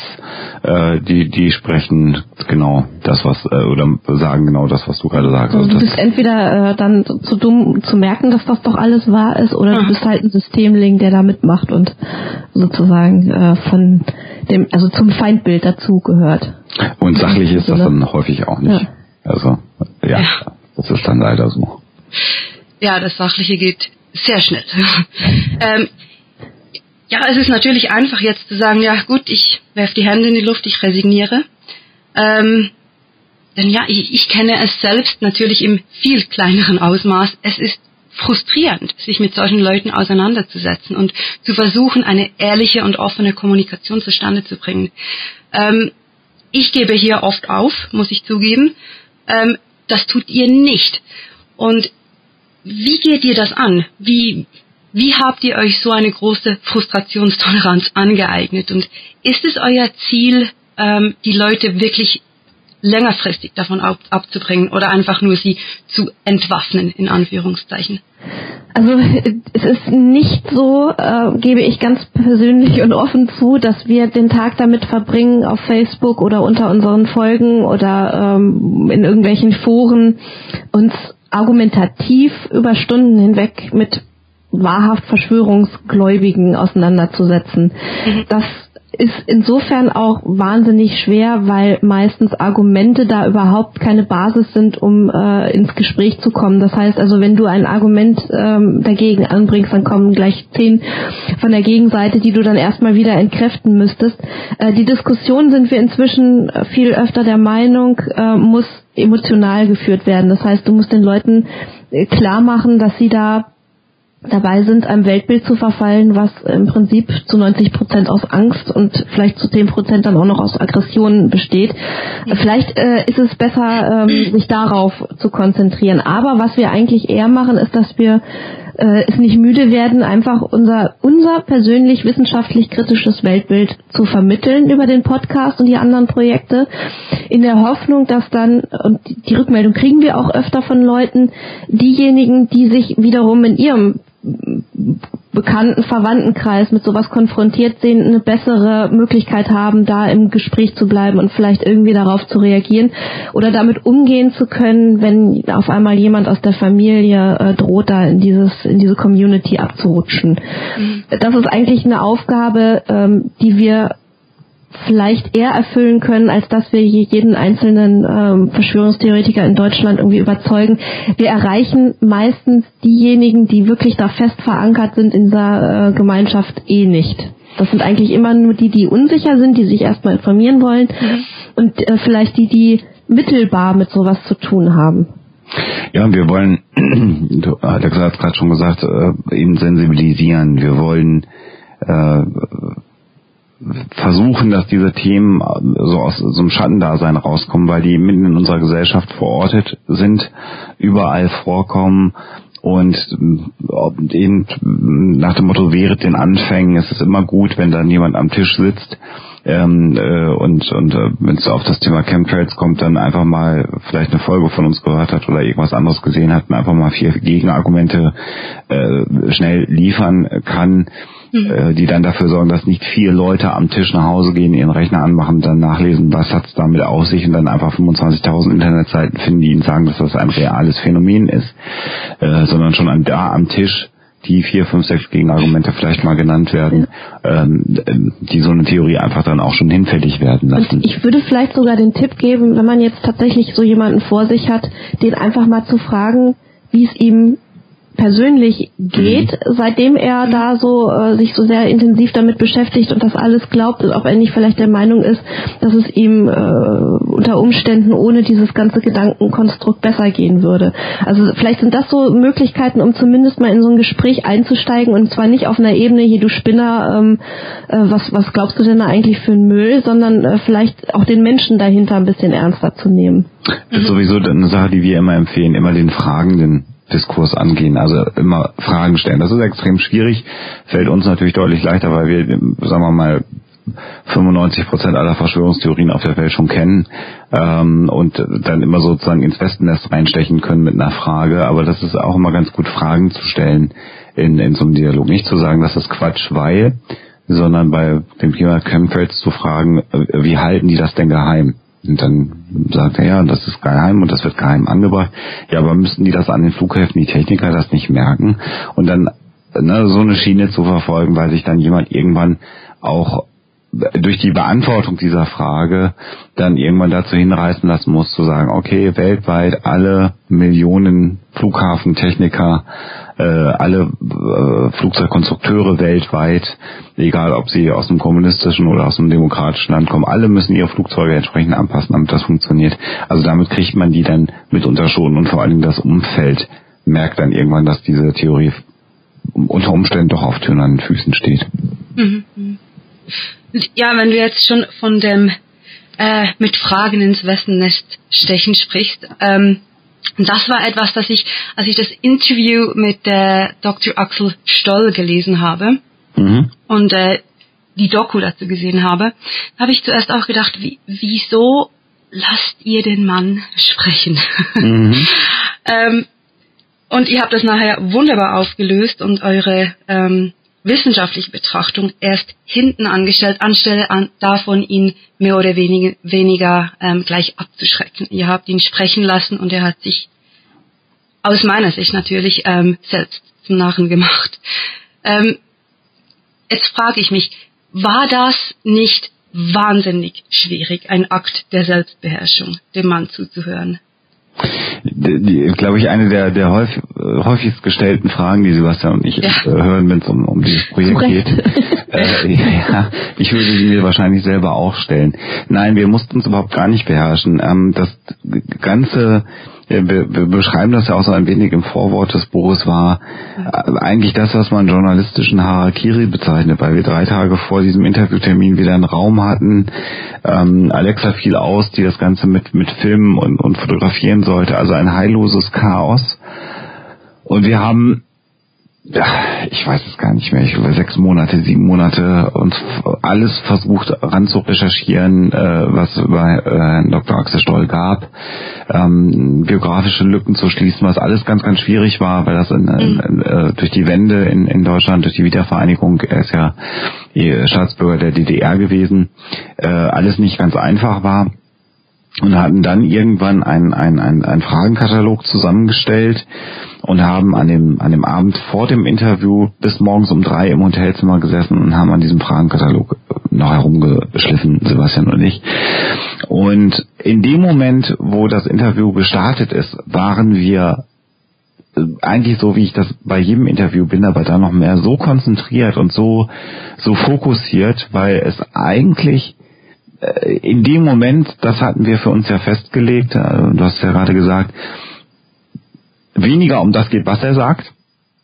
äh, die, die sprechen genau das, was, äh, oder sagen genau das, was du gerade sagst. Also, also du bist entweder äh, dann zu dumm zu merken, dass das doch alles wahr ist, oder Aha. du bist halt ein Systemling, der da mitmacht und sozusagen äh, von dem, also zum Feindbild dazu gehört. Und sachlich ist das dann häufig auch nicht. Ja. Also, ja, ja, das ist dann leider so. Ja, das Sachliche geht sehr schnell. ähm, ja, es ist natürlich einfach jetzt zu sagen, ja gut, ich werfe die Hände in die Luft, ich resigniere. Ähm, denn ja, ich, ich kenne es selbst natürlich im viel kleineren Ausmaß. Es ist frustrierend, sich mit solchen Leuten auseinanderzusetzen und zu versuchen, eine ehrliche und offene Kommunikation zustande zu bringen. Ähm, ich gebe hier oft auf, muss ich zugeben. Ähm, das tut ihr nicht. Und wie geht ihr das an? Wie, wie habt ihr euch so eine große Frustrationstoleranz angeeignet? Und ist es euer Ziel, ähm, die Leute wirklich längerfristig davon ab, abzubringen oder einfach nur sie zu entwaffnen, in Anführungszeichen? Also es ist nicht so, äh, gebe ich ganz persönlich und offen zu, dass wir den Tag damit verbringen, auf Facebook oder unter unseren Folgen oder ähm, in irgendwelchen Foren uns argumentativ über Stunden hinweg mit wahrhaft Verschwörungsgläubigen auseinanderzusetzen. Mhm. Das ist insofern auch wahnsinnig schwer, weil meistens Argumente da überhaupt keine Basis sind, um äh, ins Gespräch zu kommen. Das heißt also, wenn du ein Argument ähm, dagegen anbringst, dann kommen gleich zehn von der Gegenseite, die du dann erstmal wieder entkräften müsstest. Äh, die Diskussion sind wir inzwischen viel öfter der Meinung, äh, muss emotional geführt werden. Das heißt, du musst den Leuten äh, klar machen, dass sie da dabei sind, einem Weltbild zu verfallen, was im Prinzip zu 90 Prozent aus Angst und vielleicht zu 10 Prozent dann auch noch aus Aggressionen besteht. Vielleicht äh, ist es besser, ähm, sich darauf zu konzentrieren. Aber was wir eigentlich eher machen, ist, dass wir äh, es nicht müde werden, einfach unser, unser persönlich wissenschaftlich kritisches Weltbild zu vermitteln über den Podcast und die anderen Projekte, in der Hoffnung, dass dann, und die Rückmeldung kriegen wir auch öfter von Leuten, diejenigen, die sich wiederum in ihrem bekannten Verwandtenkreis mit sowas konfrontiert sehen, eine bessere Möglichkeit haben, da im Gespräch zu bleiben und vielleicht irgendwie darauf zu reagieren oder damit umgehen zu können, wenn auf einmal jemand aus der Familie äh, droht, da in dieses in diese Community abzurutschen. Mhm. Das ist eigentlich eine Aufgabe, ähm, die wir vielleicht eher erfüllen können, als dass wir jeden einzelnen ähm, Verschwörungstheoretiker in Deutschland irgendwie überzeugen. Wir erreichen meistens diejenigen, die wirklich da fest verankert sind in dieser äh, Gemeinschaft eh nicht. Das sind eigentlich immer nur die, die unsicher sind, die sich erstmal informieren wollen mhm. und äh, vielleicht die, die mittelbar mit sowas zu tun haben. Ja, wir wollen, Alex hat gerade schon gesagt, äh, eben sensibilisieren. Wir wollen äh, versuchen, dass diese Themen so aus so einem Schattendasein rauskommen, weil die mitten in unserer Gesellschaft verortet sind, überall vorkommen und eben nach dem Motto während den Anfängen ist es immer gut, wenn dann jemand am Tisch sitzt ähm, äh, und und äh, wenn es auf das Thema Chemtrails kommt, dann einfach mal vielleicht eine Folge von uns gehört hat oder irgendwas anderes gesehen hat und einfach mal vier Gegenargumente äh, schnell liefern kann mhm. äh, die dann dafür sorgen, dass nicht vier Leute am Tisch nach Hause gehen, ihren Rechner anmachen, dann nachlesen, was hat's damit auf sich und dann einfach 25.000 Internetseiten finden, die ihnen sagen, dass das ein reales Phänomen ist, äh, sondern schon an, da am Tisch die vier, fünf, sechs Gegenargumente vielleicht mal genannt werden, ähm, die so eine Theorie einfach dann auch schon hinfällig werden lassen. Und ich würde vielleicht sogar den Tipp geben, wenn man jetzt tatsächlich so jemanden vor sich hat, den einfach mal zu fragen, wie es ihm persönlich geht, mhm. seitdem er da so äh, sich so sehr intensiv damit beschäftigt und das alles glaubt und ob er nicht vielleicht der Meinung ist, dass es ihm äh, unter Umständen ohne dieses ganze Gedankenkonstrukt besser gehen würde. Also vielleicht sind das so Möglichkeiten, um zumindest mal in so ein Gespräch einzusteigen und zwar nicht auf einer Ebene, hier du Spinner, ähm, äh, was, was glaubst du denn da eigentlich für einen Müll, sondern äh, vielleicht auch den Menschen dahinter ein bisschen ernster zu nehmen. Das ist sowieso eine Sache, die wir immer empfehlen, immer den Fragenden Diskurs angehen, also immer Fragen stellen. Das ist extrem schwierig, fällt uns natürlich deutlich leichter, weil wir, sagen wir mal, 95 Prozent aller Verschwörungstheorien auf der Welt schon kennen ähm, und dann immer sozusagen ins Wespennest reinstechen können mit einer Frage. Aber das ist auch immer ganz gut, Fragen zu stellen in, in so einem Dialog. Nicht zu sagen, das ist Quatsch, weil, sondern bei dem Thema Chemtrails zu fragen, wie halten die das denn geheim? Und dann sagt er, ja, das ist geheim und das wird geheim angebracht. Ja, aber müssten die das an den Flughäfen, die Techniker das nicht merken? Und dann ne, so eine Schiene zu verfolgen, weil sich dann jemand irgendwann auch durch die Beantwortung dieser Frage dann irgendwann dazu hinreißen lassen muss, zu sagen, okay, weltweit alle Millionen Flughafentechniker, äh, alle äh, Flugzeugkonstrukteure weltweit, egal ob sie aus dem kommunistischen oder aus dem demokratischen Land kommen, alle müssen ihre Flugzeuge entsprechend anpassen, damit das funktioniert. Also damit kriegt man die dann mitunter schon und vor allen Dingen das Umfeld merkt dann irgendwann, dass diese Theorie unter Umständen doch auf den Füßen steht. Mhm. Ja, wenn du jetzt schon von dem äh, mit Fragen ins Wespennest stechen sprichst, ähm, Und das war etwas, das ich, als ich das Interview mit äh, Dr. Axel Stoll gelesen habe mhm. und äh, die Doku dazu gesehen habe, habe ich zuerst auch gedacht, wie, wieso lasst ihr den Mann sprechen? Mhm. ähm, und ihr habt das nachher wunderbar aufgelöst und eure ähm, wissenschaftliche Betrachtung erst hinten angestellt, anstelle an, davon, ihn mehr oder weniger, weniger ähm, gleich abzuschrecken. Ihr habt ihn sprechen lassen und er hat sich aus meiner Sicht natürlich ähm, selbst zum Narren gemacht. Ähm, jetzt frage ich mich, war das nicht wahnsinnig schwierig, ein Akt der Selbstbeherrschung, dem Mann zuzuhören? Glaube ich, eine der, der häufig, häufigst gestellten Fragen, die Sebastian und ich ja. äh, hören, wenn es um, um dieses Projekt geht. Äh, ja, ich würde sie mir wahrscheinlich selber auch stellen. Nein, wir mussten uns überhaupt gar nicht beherrschen. Ähm, das ganze wir, wir beschreiben das ja auch so ein wenig im Vorwort des Buches, war äh, eigentlich das, was man journalistischen Harakiri bezeichnet, weil wir drei Tage vor diesem Interviewtermin wieder einen Raum hatten. Ähm, Alexa fiel aus, die das Ganze mit, mit Filmen und, und fotografieren sollte, also ein heilloses Chaos. Und wir haben ich weiß es gar nicht mehr, ich glaube sechs Monate, sieben Monate uns alles versucht ran zu recherchieren, äh, was über äh, Dr. Axel Stoll gab, ähm, biografische Lücken zu schließen, was alles ganz, ganz schwierig war, weil das in, in, äh, durch die Wende in, in Deutschland, durch die Wiedervereinigung, er ist ja Staatsbürger der DDR gewesen, äh, alles nicht ganz einfach war und hatten dann irgendwann einen, einen, einen Fragenkatalog zusammengestellt und haben an dem, an dem Abend vor dem Interview bis morgens um drei im Hotelzimmer gesessen und haben an diesem Fragenkatalog noch herumgeschliffen, Sebastian und ich. Und in dem Moment, wo das Interview gestartet ist, waren wir äh, eigentlich so, wie ich das bei jedem Interview bin, aber da noch mehr so konzentriert und so, so fokussiert, weil es eigentlich äh, in dem Moment, das hatten wir für uns ja festgelegt, äh, du hast ja gerade gesagt, weniger um das geht, was er sagt,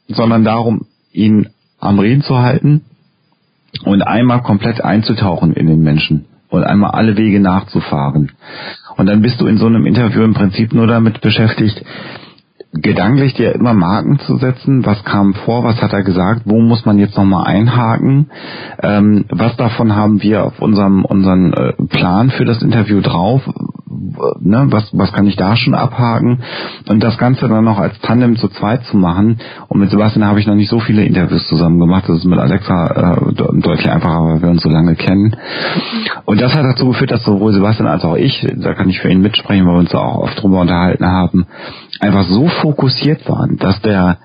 sondern darum, ihn am Reden zu halten und einmal komplett einzutauchen in den Menschen und einmal alle Wege nachzufahren. Und dann bist du in so einem Interview im Prinzip nur damit beschäftigt, gedanklich dir immer Marken zu setzen, was kam vor, was hat er gesagt, wo muss man jetzt nochmal einhaken, ähm, was davon haben wir auf unserem unseren äh, Plan für das Interview drauf, ne, was, was kann ich da schon abhaken? Und das Ganze dann noch als Tandem zu zweit zu machen. Und mit Sebastian habe ich noch nicht so viele Interviews zusammen gemacht, das ist mit Alexa äh, deutlich einfacher, weil wir uns so lange kennen. Und das hat dazu geführt, dass sowohl Sebastian als auch ich, da kann ich für ihn mitsprechen, weil wir uns auch oft drüber unterhalten haben, einfach so fokussiert waren, dass der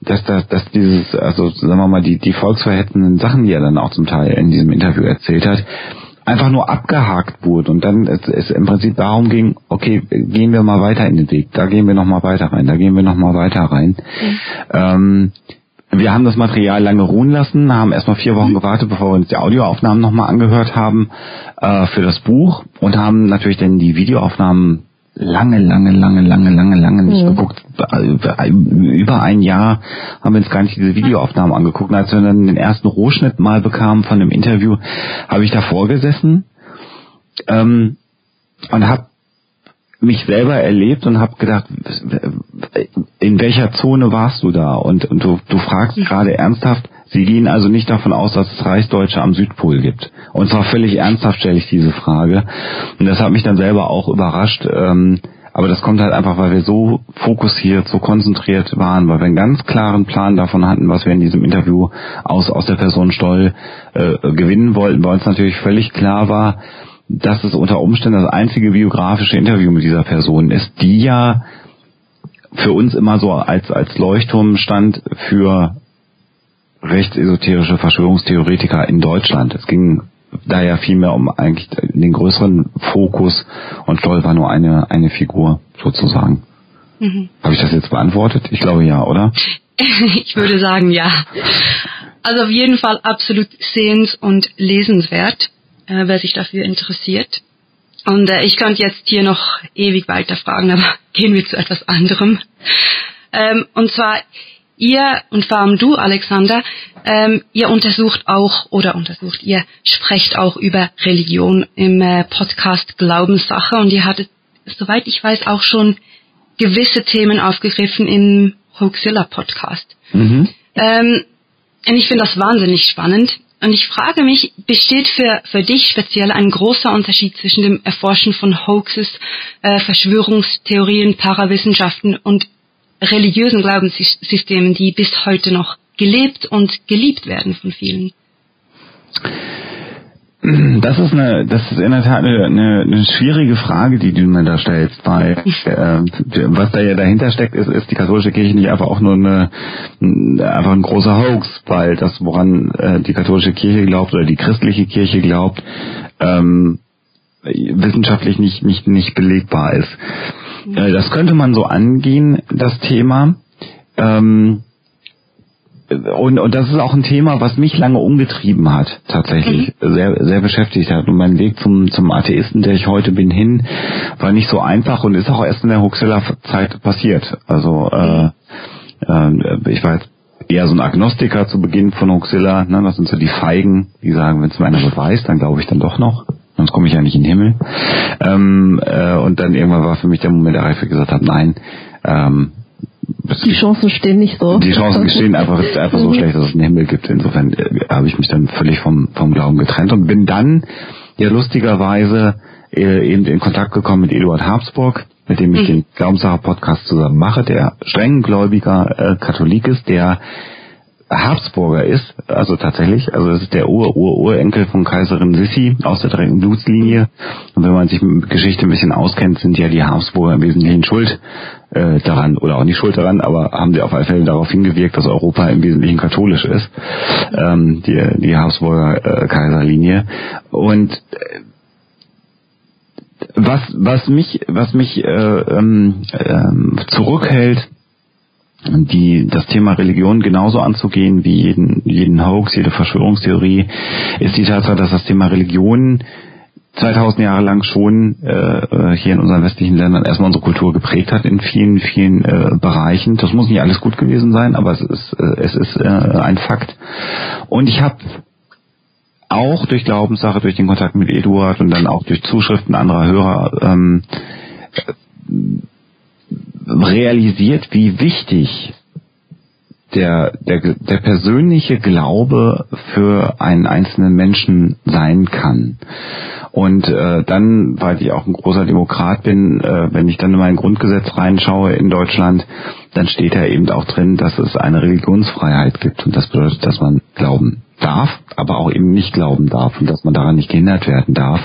dass das, dass dieses, also sagen wir mal, die, die volksverhetzenden Sachen, die er dann auch zum Teil in diesem Interview erzählt hat, einfach nur abgehakt wurde und dann es, es im Prinzip darum ging, okay, gehen wir mal weiter in den Weg, da gehen wir noch mal weiter rein, da gehen wir noch mal weiter rein. Mhm. Ähm, wir haben das Material lange ruhen lassen, haben erstmal vier Wochen gewartet, bevor wir uns die Audioaufnahmen nochmal angehört haben äh, für das Buch und haben natürlich dann die Videoaufnahmen lange, lange, lange, lange, lange, lange nicht mhm. geguckt. Über ein Jahr haben wir uns gar nicht diese Videoaufnahmen angeguckt. Und als wir dann den ersten Rohschnitt mal bekamen von dem Interview, habe ich davor gesessen ähm, und habe mich selber erlebt und habe gedacht, in welcher Zone warst du da? Und, und du, du fragst mhm. gerade ernsthaft, Sie gehen also nicht davon aus, dass es Reichsdeutsche am Südpol gibt. Und zwar völlig ernsthaft stelle ich diese Frage. Und das hat mich dann selber auch überrascht. Ähm, aber das kommt halt einfach, weil wir so fokussiert, so konzentriert waren, weil wir einen ganz klaren Plan davon hatten, was wir in diesem Interview aus, aus der Person Stoll äh, gewinnen wollten, weil uns natürlich völlig klar war, dass es unter Umständen das einzige biografische Interview mit dieser Person ist, die ja für uns immer so als, als Leuchtturm stand für rechtsesoterische Verschwörungstheoretiker in Deutschland. Es ging da ja vielmehr um eigentlich den größeren Fokus und Stoll war nur eine, eine Figur sozusagen. Mhm. Habe ich das jetzt beantwortet? Ich glaube ja, oder? ich würde sagen ja. Also auf jeden Fall absolut sehens- und lesenswert, äh, wer sich dafür interessiert. Und äh, ich könnte jetzt hier noch ewig weiter fragen, aber gehen wir zu etwas anderem. Ähm, und zwar, ihr und vor allem du, Alexander, ähm, ihr untersucht auch oder untersucht, ihr sprecht auch über Religion im äh, Podcast Glaubenssache und ihr hattet, soweit ich weiß, auch schon gewisse Themen aufgegriffen im Hoaxilla Podcast. Mhm. Ähm, und ich finde das wahnsinnig spannend. Und ich frage mich, besteht für, für dich speziell ein großer Unterschied zwischen dem Erforschen von Hoaxes, äh, Verschwörungstheorien, Parawissenschaften und religiösen Glaubenssystemen, die bis heute noch gelebt und geliebt werden von vielen? Das ist eine, das ist in der Tat eine, eine, eine schwierige Frage, die du mir da stellst, weil äh, was da ja dahinter steckt, ist, ist die katholische Kirche nicht einfach auch nur eine, einfach ein großer Hoax, weil das, woran äh, die katholische Kirche glaubt oder die christliche Kirche glaubt, ähm, wissenschaftlich nicht nicht nicht belegbar ist. Äh, das könnte man so angehen, das Thema. Ähm, und, und das ist auch ein Thema, was mich lange umgetrieben hat, tatsächlich, mhm. sehr, sehr beschäftigt hat. Und mein Weg zum, zum Atheisten, der ich heute bin, hin, war nicht so einfach und ist auch erst in der Huxella-Zeit passiert. Also äh, äh, ich war jetzt eher so ein Agnostiker zu Beginn von Huxilla, ne? das sind so die Feigen, die sagen, wenn es mir einer beweist, dann glaube ich dann doch noch. Sonst komme ich ja nicht in den Himmel. Ähm, äh, und dann irgendwann war für mich der Moment erreicht, wo ich gesagt habe, nein, ähm, die Chancen stehen nicht so. Die Chancen stehen einfach, einfach so schlecht, dass es einen Himmel gibt. Insofern äh, habe ich mich dann völlig vom, vom Glauben getrennt und bin dann ja lustigerweise äh, eben in Kontakt gekommen mit Eduard Habsburg, mit dem ich mhm. den Glaubenssache-Podcast zusammen mache, der strenggläubiger äh, Katholik ist, der Habsburger ist, also tatsächlich, also es ist der Ur-Ur-Urenkel von Kaiserin Sissi aus der direkten Blutslinie. Und wenn man sich mit Geschichte ein bisschen auskennt, sind ja die Habsburger im Wesentlichen schuld äh, daran, oder auch nicht schuld daran, aber haben sie auf alle Fälle darauf hingewirkt, dass Europa im Wesentlichen katholisch ist, ähm, die, die Habsburger äh, Kaiserlinie. Und äh, was, was mich, was mich äh, ähm, äh, zurückhält, die, das Thema Religion genauso anzugehen wie jeden, jeden Hoax, jede Verschwörungstheorie, ist die Tatsache, dass das Thema Religion 2000 Jahre lang schon äh, äh, hier in unseren westlichen Ländern erstmal unsere Kultur geprägt hat in vielen, vielen äh, Bereichen. Das muss nicht alles gut gewesen sein, aber es ist, äh, es ist äh, ein Fakt. Und ich habe auch durch Glaubenssache, durch den Kontakt mit Eduard und dann auch durch Zuschriften anderer Hörer ähm, realisiert, wie wichtig der, der, der persönliche Glaube für einen einzelnen Menschen sein kann. Und äh, dann, weil ich auch ein großer Demokrat bin, äh, wenn ich dann in mein Grundgesetz reinschaue in Deutschland, dann steht da eben auch drin, dass es eine Religionsfreiheit gibt. Und das bedeutet, dass man glauben darf, aber auch eben nicht glauben darf und dass man daran nicht gehindert werden darf.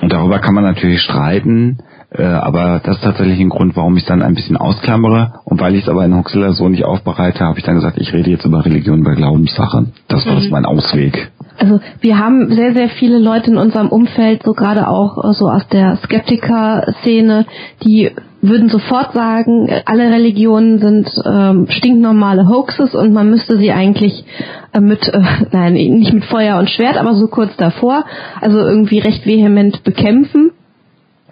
Und darüber kann man natürlich streiten. Äh, aber das ist tatsächlich ein Grund, warum ich dann ein bisschen ausklammere. Und weil ich es aber in Huxilla so nicht aufbereite, habe ich dann gesagt, ich rede jetzt über Religion bei Glaubenssache. Das war mhm. das mein Ausweg. Also wir haben sehr, sehr viele Leute in unserem Umfeld, so gerade auch äh, so aus der Skeptiker-Szene, die würden sofort sagen, alle Religionen sind ähm, stinknormale Hoaxes und man müsste sie eigentlich äh, mit, äh, nein, nicht mit Feuer und Schwert, aber so kurz davor, also irgendwie recht vehement bekämpfen.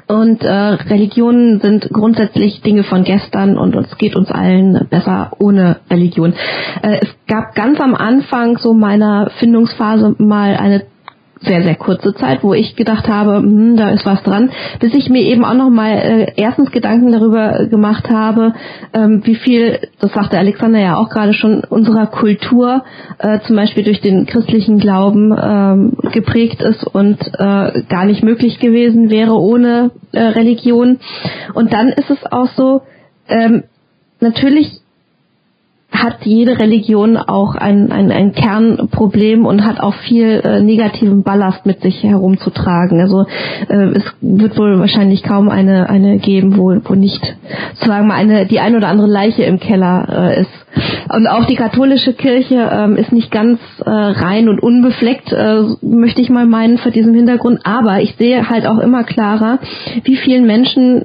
Und äh, Religionen sind grundsätzlich Dinge von gestern und es geht uns allen besser ohne Religion. Äh, es gab ganz am Anfang so meiner Findungsphase mal eine sehr, sehr kurze Zeit, wo ich gedacht habe, hm, da ist was dran, bis ich mir eben auch nochmal äh, erstens Gedanken darüber gemacht habe, ähm, wie viel, das sagte Alexander ja auch gerade schon, unserer Kultur äh, zum Beispiel durch den christlichen Glauben ähm, geprägt ist und äh, gar nicht möglich gewesen wäre ohne äh, Religion. Und dann ist es auch so, ähm, natürlich hat jede Religion auch ein, ein, ein Kernproblem und hat auch viel äh, negativen Ballast mit sich herumzutragen. Also äh, es wird wohl wahrscheinlich kaum eine, eine geben, wo, wo nicht sozusagen mal eine, die ein oder andere Leiche im Keller äh, ist. Und auch die katholische Kirche ähm, ist nicht ganz äh, rein und unbefleckt, äh, möchte ich mal meinen, vor diesem Hintergrund. Aber ich sehe halt auch immer klarer, wie vielen Menschen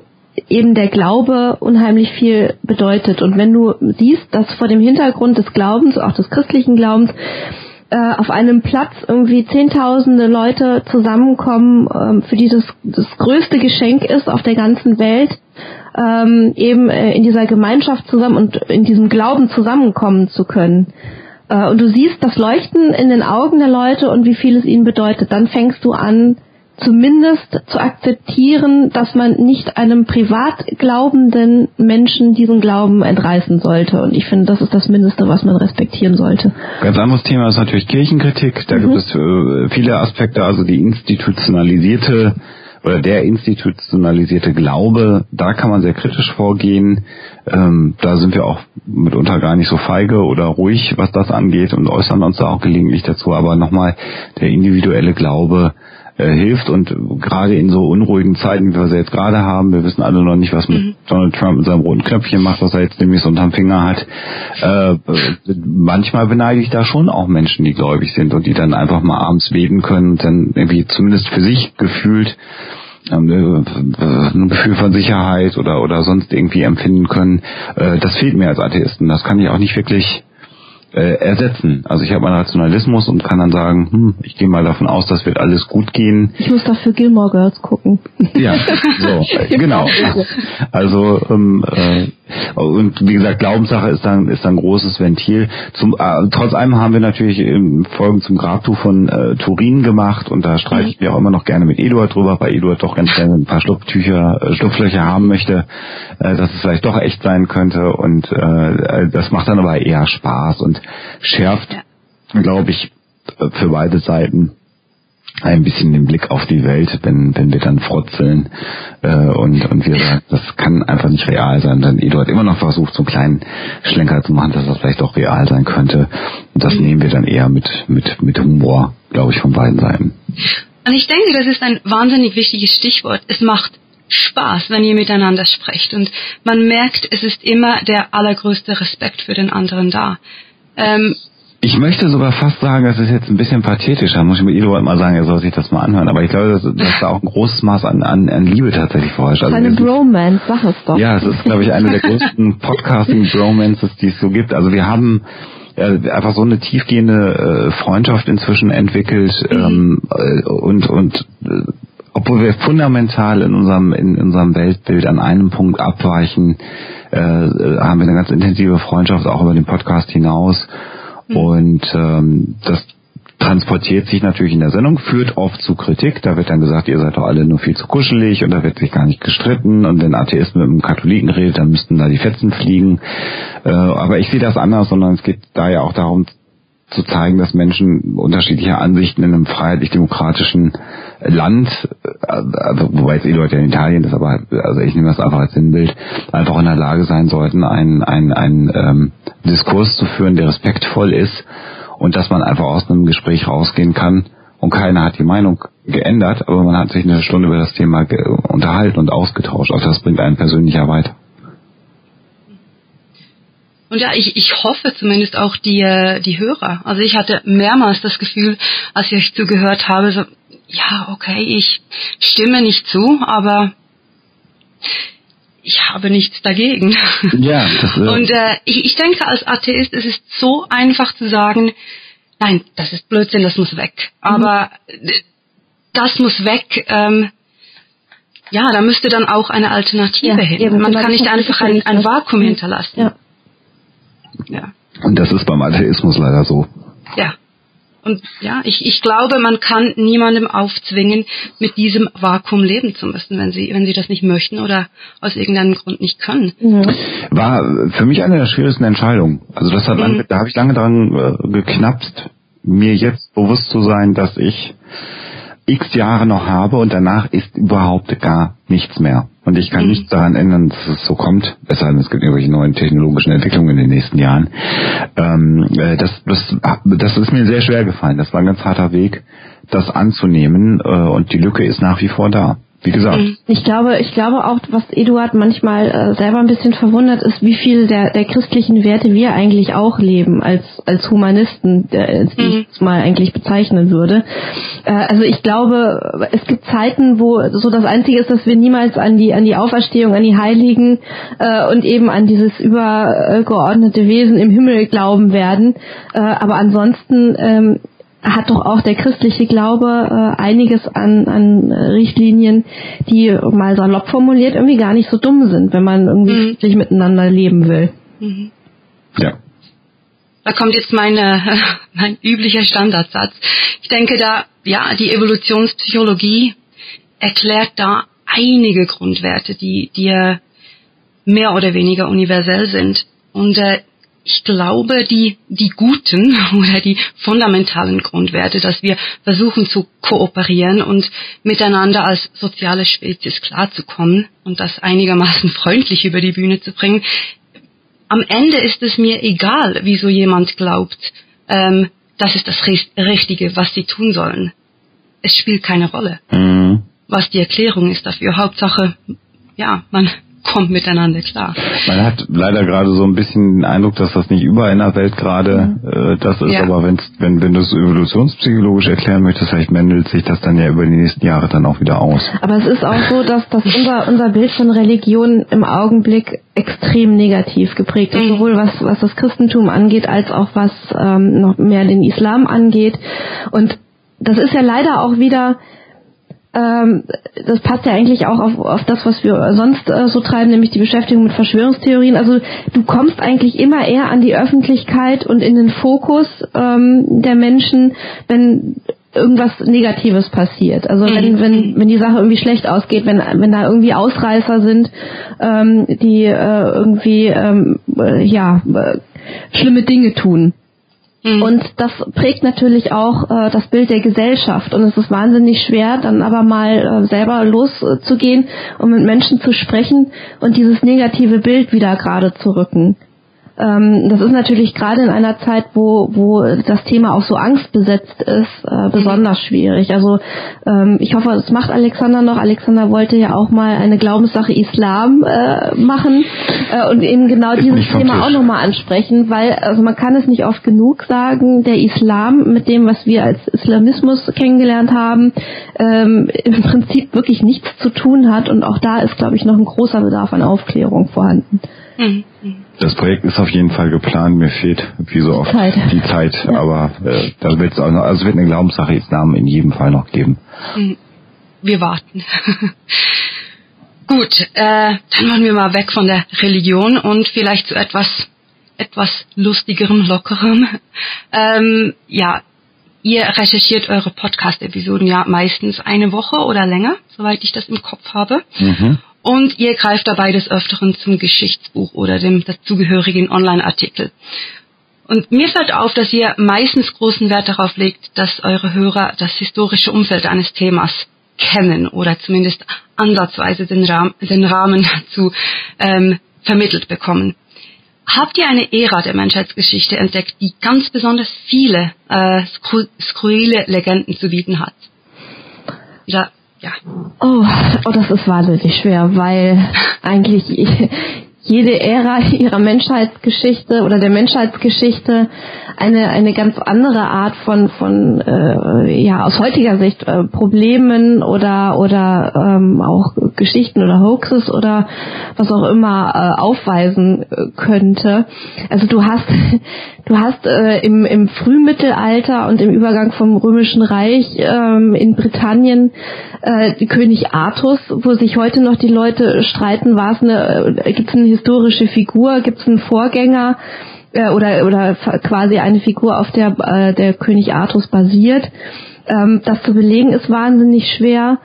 eben der Glaube unheimlich viel bedeutet. Und wenn du siehst, dass vor dem Hintergrund des Glaubens, auch des christlichen Glaubens, äh, auf einem Platz irgendwie zehntausende Leute zusammenkommen, ähm, für die das, das größte Geschenk ist auf der ganzen Welt, ähm, eben äh, in dieser Gemeinschaft zusammen und in diesem Glauben zusammenkommen zu können. Äh, und du siehst das Leuchten in den Augen der Leute und wie viel es ihnen bedeutet. Dann fängst du an, zumindest zu akzeptieren, dass man nicht einem privat glaubenden Menschen diesen Glauben entreißen sollte. Und ich finde, das ist das Mindeste, was man respektieren sollte. Ganz anderes Thema ist natürlich Kirchenkritik. Da mhm. gibt es äh, viele Aspekte, also die institutionalisierte oder der institutionalisierte Glaube, da kann man sehr kritisch vorgehen. Ähm, da sind wir auch mitunter gar nicht so feige oder ruhig, was das angeht und äußern uns da auch gelegentlich dazu. Aber nochmal, der individuelle Glaube, äh, hilft und gerade in so unruhigen Zeiten, wie wir sie jetzt gerade haben, wir wissen alle noch nicht, was mit mhm. Donald Trump mit seinem roten Knöpfchen macht, was er jetzt nämlich so unterm Finger hat. Äh, manchmal beneide ich da schon auch Menschen, die gläubig sind und die dann einfach mal abends beten können und dann irgendwie zumindest für sich gefühlt ähm, äh, ein Gefühl von Sicherheit oder oder sonst irgendwie empfinden können. Äh, das fehlt mir als Atheisten. Das kann ich auch nicht wirklich äh, ersetzen. Also ich habe meinen Rationalismus und kann dann sagen, hm, ich gehe mal davon aus, das wird alles gut gehen. Ich muss dafür Gilmore Girls gucken. Ja, so, genau. Also ähm, äh, und wie gesagt, Glaubenssache ist dann ist dann ein großes Ventil. Zum, äh, trotz allem haben wir natürlich ähm, Folgen zum Grabtuch von äh, Turin gemacht und da streite ich mich auch immer noch gerne mit Eduard drüber, weil Eduard doch ganz gerne ein paar Schlupftücher, äh, Schlupflöcher haben möchte, äh, dass es vielleicht doch echt sein könnte und äh, das macht dann aber eher Spaß und schärft, ja. glaube ich, für beide Seiten ein bisschen den Blick auf die Welt, wenn, wenn wir dann frotzeln äh, und, und wir sagen, das kann einfach nicht real sein. Dann Eduard immer noch versucht, so einen kleinen Schlenker zu machen, dass das vielleicht auch real sein könnte. Und das mhm. nehmen wir dann eher mit, mit, mit Humor, glaube ich, von beiden Seiten. Und ich denke, das ist ein wahnsinnig wichtiges Stichwort. Es macht Spaß, wenn ihr miteinander sprecht. Und man merkt, es ist immer der allergrößte Respekt für den anderen da. Ähm, ich möchte sogar fast sagen, das ist jetzt ein bisschen pathetischer, muss ich mit Eduard mal sagen, er soll sich das mal anhören, aber ich glaube, dass, dass da auch ein großes Maß an, an, an Liebe tatsächlich vorherrscht. Also eine Bromance, sag es doch. Ja, es ist, glaube ich, eine der größten Podcasting-Bromances, die es so gibt. Also wir haben äh, einfach so eine tiefgehende äh, Freundschaft inzwischen entwickelt mhm. ähm, äh, und, und äh, obwohl wir fundamental in unserem, in unserem Weltbild an einem Punkt abweichen, äh, haben wir eine ganz intensive Freundschaft auch über den Podcast hinaus. Mhm. Und ähm, das transportiert sich natürlich in der Sendung, führt oft zu Kritik. Da wird dann gesagt, ihr seid doch alle nur viel zu kuschelig und da wird sich gar nicht gestritten. Und wenn Atheist mit einem Katholiken redet, dann müssten da die Fetzen fliegen. Äh, aber ich sehe das anders, sondern es geht da ja auch darum zu zeigen, dass Menschen unterschiedlicher Ansichten in einem freiheitlich-demokratischen Land, äh, also, wobei jetzt eh Leute in Italien ist, aber also ich nehme das einfach als Sinnbild, einfach in der Lage sein sollten, einen, einen, einen ähm, Diskurs zu führen, der respektvoll ist und dass man einfach aus einem Gespräch rausgehen kann und keiner hat die Meinung geändert, aber man hat sich eine Stunde über das Thema unterhalten und ausgetauscht. Also das bringt einen persönlich ja weiter. Und ja, ich, ich hoffe zumindest auch die, äh, die Hörer. Also ich hatte mehrmals das Gefühl, als ich euch zugehört habe, so, ja, okay, ich stimme nicht zu, aber ich habe nichts dagegen. Ja, das, äh Und äh, ich, ich denke, als Atheist ist es so einfach zu sagen, nein, das ist Blödsinn, das muss weg. Aber mhm. das muss weg. Ähm, ja, da müsste dann auch eine Alternative ja, hin. Eben, Man kann nicht einfach ein, ein Vakuum hinterlassen. Ja. Ja. Und das ist beim Atheismus leider so. Ja. Und ja, ich, ich glaube, man kann niemandem aufzwingen, mit diesem Vakuum leben zu müssen, wenn sie, wenn sie das nicht möchten oder aus irgendeinem Grund nicht können. Mhm. War für mich eine der schwierigsten Entscheidungen. Also das hat mhm. lange, da habe ich lange dran äh, geknapst, mir jetzt bewusst zu sein, dass ich x Jahre noch habe und danach ist überhaupt gar nichts mehr. Und ich kann mhm. nichts daran ändern, dass es so kommt. Es sei denn, es gibt irgendwelche neuen technologischen Entwicklungen in den nächsten Jahren. Ähm, äh, das, das, das ist mir sehr schwer gefallen. Das war ein ganz harter Weg, das anzunehmen. Äh, und die Lücke ist nach wie vor da wie gesagt. Mhm. Ich glaube, ich glaube auch, was Eduard manchmal äh, selber ein bisschen verwundert ist, wie viel der, der christlichen Werte wir eigentlich auch leben als als Humanisten, äh, als mhm. ich es mal eigentlich bezeichnen würde. Äh, also ich glaube, es gibt Zeiten, wo so das Einzige ist, dass wir niemals an die an die Auferstehung, an die Heiligen äh, und eben an dieses übergeordnete Wesen im Himmel glauben werden. Äh, aber ansonsten ähm, hat doch auch der christliche Glaube äh, einiges an, an Richtlinien, die mal salopp formuliert irgendwie gar nicht so dumm sind, wenn man irgendwie mhm. miteinander leben will. Mhm. Ja. Da kommt jetzt meine, mein üblicher Standardsatz. Ich denke da, ja, die Evolutionspsychologie erklärt da einige Grundwerte, die, die mehr oder weniger universell sind. Und äh, ich glaube, die, die guten oder die fundamentalen Grundwerte, dass wir versuchen zu kooperieren und miteinander als soziale Spezies klarzukommen und das einigermaßen freundlich über die Bühne zu bringen. Am Ende ist es mir egal, wieso jemand glaubt, ähm, das ist das Richtige, was sie tun sollen. Es spielt keine Rolle, mhm. was die Erklärung ist dafür. Hauptsache, ja, man kommt miteinander klar. Man hat leider gerade so ein bisschen den Eindruck, dass das nicht überall in der Welt gerade mhm. äh, das ist, ja. aber wenn's, wenn, wenn du es evolutionspsychologisch erklären möchtest, vielleicht mendelt sich das dann ja über die nächsten Jahre dann auch wieder aus. Aber es ist auch so, dass, dass unser, unser Bild von Religion im Augenblick extrem negativ geprägt ist, mhm. sowohl was, was das Christentum angeht, als auch was ähm, noch mehr den Islam angeht. Und das ist ja leider auch wieder ähm, das passt ja eigentlich auch auf, auf das, was wir sonst äh, so treiben, nämlich die Beschäftigung mit Verschwörungstheorien. Also du kommst eigentlich immer eher an die Öffentlichkeit und in den Fokus ähm, der Menschen, wenn irgendwas Negatives passiert. Also wenn, mhm. wenn, wenn die Sache irgendwie schlecht ausgeht, wenn, wenn da irgendwie Ausreißer sind, ähm, die äh, irgendwie ähm, äh, ja äh, schlimme Dinge tun. Mhm. Und das prägt natürlich auch äh, das Bild der Gesellschaft. Und es ist wahnsinnig schwer, dann aber mal äh, selber loszugehen und mit Menschen zu sprechen und dieses negative Bild wieder gerade zu rücken. Ähm, das ist natürlich gerade in einer Zeit, wo, wo das Thema auch so angstbesetzt ist, äh, besonders schwierig. Also ähm, ich hoffe, das macht Alexander noch. Alexander wollte ja auch mal eine Glaubenssache Islam äh, machen äh, und eben genau dieses Thema auch nochmal ansprechen, weil also man kann es nicht oft genug sagen, der Islam mit dem, was wir als Islamismus kennengelernt haben, ähm, im Prinzip wirklich nichts zu tun hat und auch da ist, glaube ich, noch ein großer Bedarf an Aufklärung vorhanden. Mhm. Das Projekt ist auf jeden Fall geplant. Mir fehlt, wie so oft, Zeit. die Zeit. Ja. Aber äh, da wird es auch noch, also wird eine Glaubenssache Islam in jedem Fall noch geben. Mhm. Wir warten. Gut, äh, dann wollen wir mal weg von der Religion und vielleicht zu etwas etwas lustigerem, lockerem. Ähm, ja, ihr recherchiert eure Podcast-Episoden ja meistens eine Woche oder länger, soweit ich das im Kopf habe. Mhm und ihr greift dabei des Öfteren zum Geschichtsbuch oder dem dazugehörigen Online-Artikel. Und mir fällt auf, dass ihr meistens großen Wert darauf legt, dass eure Hörer das historische Umfeld eines Themas kennen oder zumindest ansatzweise den, Rahmen, den Rahmen dazu ähm, vermittelt bekommen. Habt ihr eine Ära der Menschheitsgeschichte entdeckt, die ganz besonders viele äh, skurrile Legenden zu bieten hat? Ja, ja. Oh, oh, das ist wahnsinnig schwer, weil eigentlich jede Ära ihrer Menschheitsgeschichte oder der Menschheitsgeschichte eine eine ganz andere Art von von äh, ja aus heutiger Sicht äh, Problemen oder oder ähm, auch Geschichten oder Hoaxes oder was auch immer äh, aufweisen äh, könnte. Also du hast du hast äh, im im Frühmittelalter und im Übergang vom römischen Reich ähm, in Britannien äh, König Artus, wo sich heute noch die Leute streiten, war es eine äh, gibt es eine historische Figur, gibt es einen Vorgänger äh, oder oder quasi eine Figur, auf der äh, der König Artus basiert. Ähm, das zu belegen ist wahnsinnig schwer.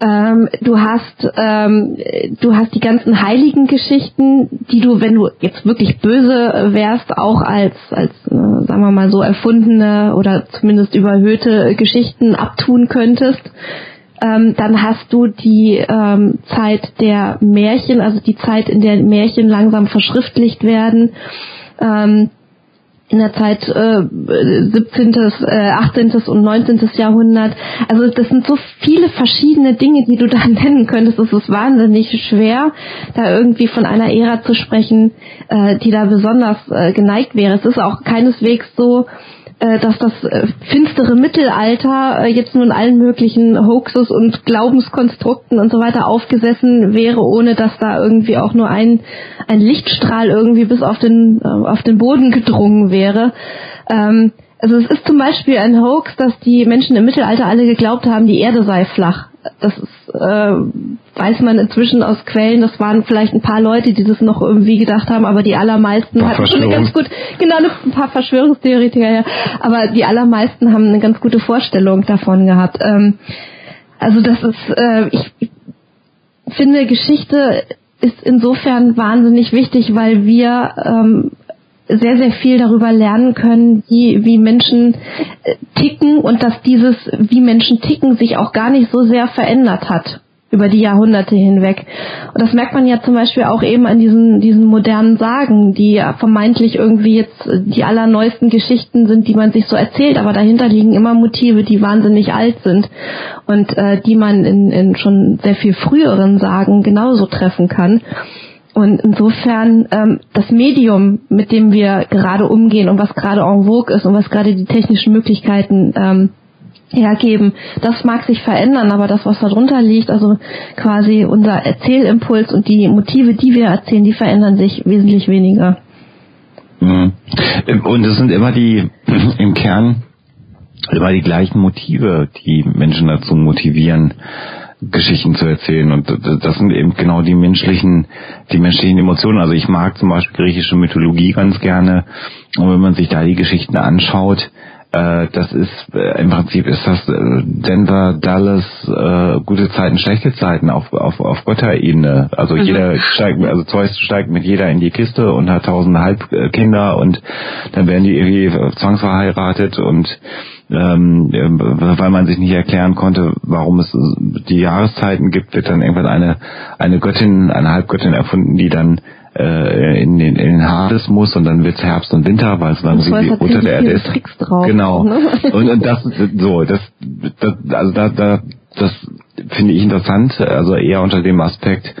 Ähm, du hast ähm, du hast die ganzen heiligen Geschichten, die du, wenn du jetzt wirklich böse wärst, auch als als äh, sagen wir mal so erfundene oder zumindest überhöhte Geschichten abtun könntest. Ähm, dann hast du die ähm, Zeit der Märchen, also die Zeit, in der Märchen langsam verschriftlicht werden. Ähm, in der Zeit äh, 17., äh, 18. und 19. Jahrhundert. Also das sind so viele verschiedene Dinge, die du da nennen könntest. Es ist wahnsinnig schwer, da irgendwie von einer Ära zu sprechen, äh, die da besonders äh, geneigt wäre. Es ist auch keineswegs so, dass das äh, finstere Mittelalter äh, jetzt nun allen möglichen Hoaxes und Glaubenskonstrukten und so weiter aufgesessen wäre, ohne dass da irgendwie auch nur ein, ein Lichtstrahl irgendwie bis auf den, auf den Boden gedrungen wäre. Ähm, also es ist zum Beispiel ein Hoax, dass die Menschen im Mittelalter alle geglaubt haben, die Erde sei flach. Das ist, äh, weiß man inzwischen aus Quellen, das waren vielleicht ein paar Leute, die das noch irgendwie gedacht haben, aber die allermeisten hatten schon eine ganz gut, genau, ein paar Verschwörungstheoretiker, ja, aber die allermeisten haben eine ganz gute Vorstellung davon gehabt. Ähm, Also das ist, äh, ich, ich finde, Geschichte ist insofern wahnsinnig wichtig, weil wir ähm, sehr, sehr viel darüber lernen können, wie, wie Menschen äh, ticken und dass dieses, wie Menschen ticken, sich auch gar nicht so sehr verändert hat über die Jahrhunderte hinweg. Und das merkt man ja zum Beispiel auch eben an diesen, diesen modernen Sagen, die vermeintlich irgendwie jetzt die allerneuesten Geschichten sind, die man sich so erzählt, aber dahinter liegen immer Motive, die wahnsinnig alt sind und äh, die man in, in schon sehr viel früheren Sagen genauso treffen kann. Und insofern ähm, das Medium, mit dem wir gerade umgehen und was gerade en vogue ist und was gerade die technischen Möglichkeiten ähm, hergeben, das mag sich verändern, aber das, was darunter liegt, also quasi unser Erzählimpuls und die Motive, die wir erzählen, die verändern sich wesentlich weniger. Mhm. Und es sind immer die, im Kern, immer die gleichen Motive, die Menschen dazu motivieren, Geschichten zu erzählen. Und das sind eben genau die menschlichen, die menschlichen Emotionen. Also ich mag zum Beispiel griechische Mythologie ganz gerne. Und wenn man sich da die Geschichten anschaut, das ist äh, im Prinzip ist das äh, Denver, Dallas, äh, gute Zeiten, schlechte Zeiten auf auf auf Götterebene. Also mhm. jeder steigt, also Zeus steigt mit jeder in die Kiste und hat tausend Halbkinder und dann werden die irgendwie zwangsverheiratet und ähm, weil man sich nicht erklären konnte, warum es die Jahreszeiten gibt, wird dann irgendwann eine eine Göttin, eine Halbgöttin erfunden, die dann äh, in, den, in den Hades muss und dann wird's Herbst und Winter, weil es dann so wie unter der Erde ist. Tricks drauf, genau. Ne? Und, und das so, das, das also da, da das finde ich interessant, also eher unter dem Aspekt,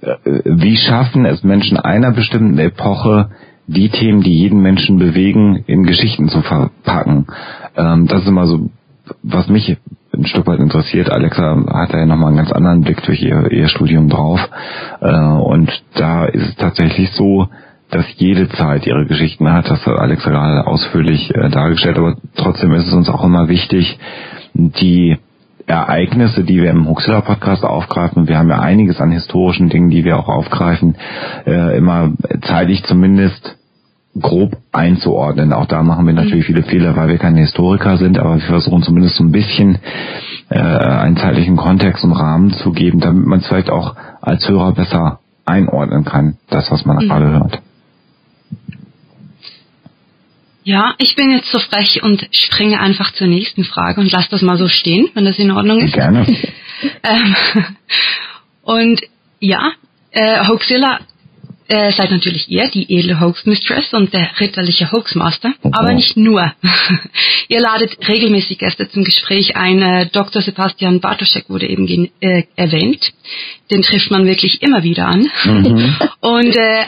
äh, wie schaffen es Menschen einer bestimmten Epoche, die Themen, die jeden Menschen bewegen, in Geschichten zu verpacken. Ähm, das ist immer so, was mich ein Stück weit interessiert. Alexa hat da ja nochmal einen ganz anderen Blick durch ihr, ihr Studium drauf. Äh, und da ist es tatsächlich so, dass jede Zeit ihre Geschichten hat. Das hat Alexa gerade ausführlich äh, dargestellt. Aber trotzdem ist es uns auch immer wichtig, die Ereignisse, die wir im Huxilla Podcast aufgreifen, wir haben ja einiges an historischen Dingen, die wir auch aufgreifen, äh, immer zeitlich zumindest grob einzuordnen. Auch da machen wir natürlich viele Fehler, weil wir keine Historiker sind, aber wir versuchen zumindest so ein bisschen äh, einen zeitlichen Kontext und Rahmen zu geben, damit man es vielleicht auch als Hörer besser einordnen kann, das, was man mhm. gerade hört. Ja, ich bin jetzt so frech und springe einfach zur nächsten Frage und lasse das mal so stehen, wenn das in Ordnung ist. Gerne. ähm, und ja, äh, Hoaxilla äh, seid natürlich ihr, die edle Hoax-Mistress und der ritterliche Hoaxmaster, oh. aber nicht nur. ihr ladet regelmäßig Gäste zum Gespräch ein. Äh, Dr. Sebastian Bartoschek wurde eben äh, erwähnt. Den trifft man wirklich immer wieder an. Mhm. und äh,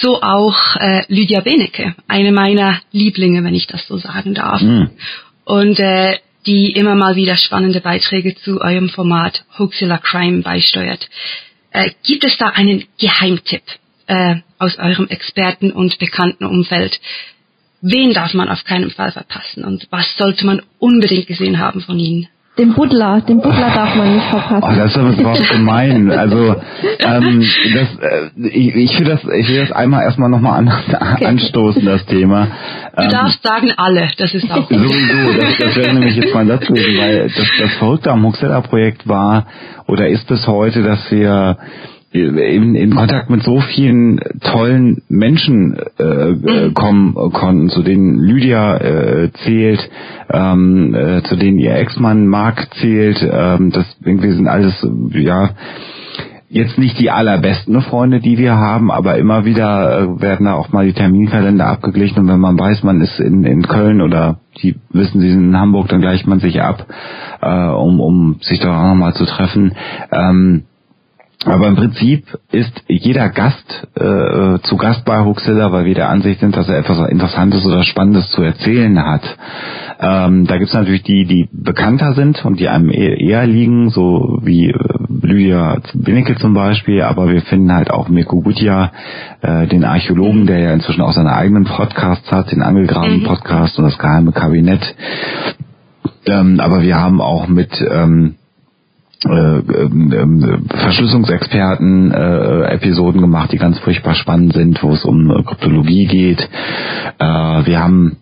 so auch äh, Lydia Benecke, eine meiner Lieblinge, wenn ich das so sagen darf. Mhm. Und äh, die immer mal wieder spannende Beiträge zu eurem Format Hoaxilla Crime beisteuert. Äh, gibt es da einen Geheimtipp, äh, aus eurem Experten- und Bekanntenumfeld. Wen darf man auf keinen Fall verpassen und was sollte man unbedingt gesehen haben von ihnen? Den Buddler, den Buddler darf man nicht verpassen. Oh, das ist aber gemein. Also ähm, das, äh, ich, ich will das, ich will das einmal erstmal nochmal an, okay. anstoßen, das Thema. Du ähm, darfst sagen alle, das ist auch. Sowieso, das, das wäre nämlich jetzt mein Satz gewesen, weil das, das Verrückte am Huxella-Projekt war oder ist bis heute, dass wir in, in Kontakt mit so vielen tollen Menschen äh, mhm. kommen konnten, zu denen Lydia äh, zählt, ähm, äh, zu denen ihr Ex-Mann Mark zählt. Ähm, das irgendwie sind alles ja jetzt nicht die allerbesten Freunde, die wir haben, aber immer wieder äh, werden da auch mal die Terminkalender abgeglichen und wenn man weiß, man ist in, in Köln oder die wissen, sie sind in Hamburg, dann gleicht man sich ab, äh, um, um sich da auch nochmal zu treffen. Ähm, aber im Prinzip ist jeder Gast äh, zu Gast bei Huxilla, weil wir der Ansicht sind, dass er etwas Interessantes oder Spannendes zu erzählen hat. Ähm, da gibt es natürlich die, die bekannter sind und die einem eher, liegen, so wie äh, Lydia Winnecke zum Beispiel, aber wir finden halt auch Mirko Gutja, äh, den Archäologen, der ja inzwischen auch seine eigenen Podcasts hat, den angegrabenen mhm. Podcast und das geheime Kabinett. Ähm, aber wir haben auch mit ähm, äh, äh, Verschlüsselungsexperten äh, Episoden gemacht, die ganz furchtbar spannend sind, wo es um Kryptologie geht. Äh, wir haben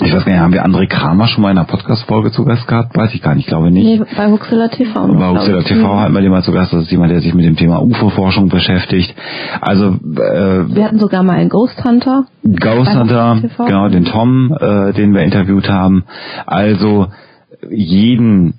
Ich weiß gar nicht, haben wir André Kramer schon mal in einer Podcast-Folge zu Gast gehabt? Weiß ich gar nicht, glaube nicht. Nee, bei Huxilla TV. Bei Huxilla TV hatten wir den mal zu Gast. Das ist jemand, der sich mit dem Thema UFO-Forschung beschäftigt. Also, äh, Wir hatten sogar mal einen Ghost Hunter. Ghost Hunter, genau, den Tom, äh, den wir interviewt haben. Also, jeden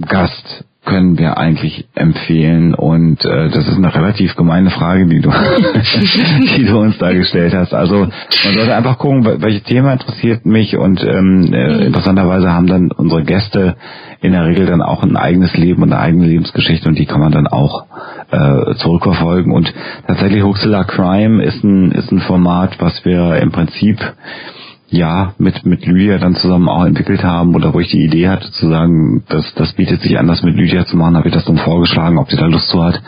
Gast können wir eigentlich empfehlen? Und äh, das ist eine relativ gemeine Frage, die du, die du uns da gestellt hast. Also man sollte einfach gucken, welches Thema interessiert mich und ähm, äh, mhm. interessanterweise haben dann unsere Gäste in der Regel dann auch ein eigenes Leben und eine eigene Lebensgeschichte und die kann man dann auch äh, zurückverfolgen. Und tatsächlich Huxilla Crime ist ein, ist ein Format, was wir im Prinzip ja mit mit Lydia dann zusammen auch entwickelt haben oder wo ich die Idee hatte zu sagen, das das bietet sich an, das mit Lydia zu machen, habe ich das dann vorgeschlagen, ob sie da Lust zu hat,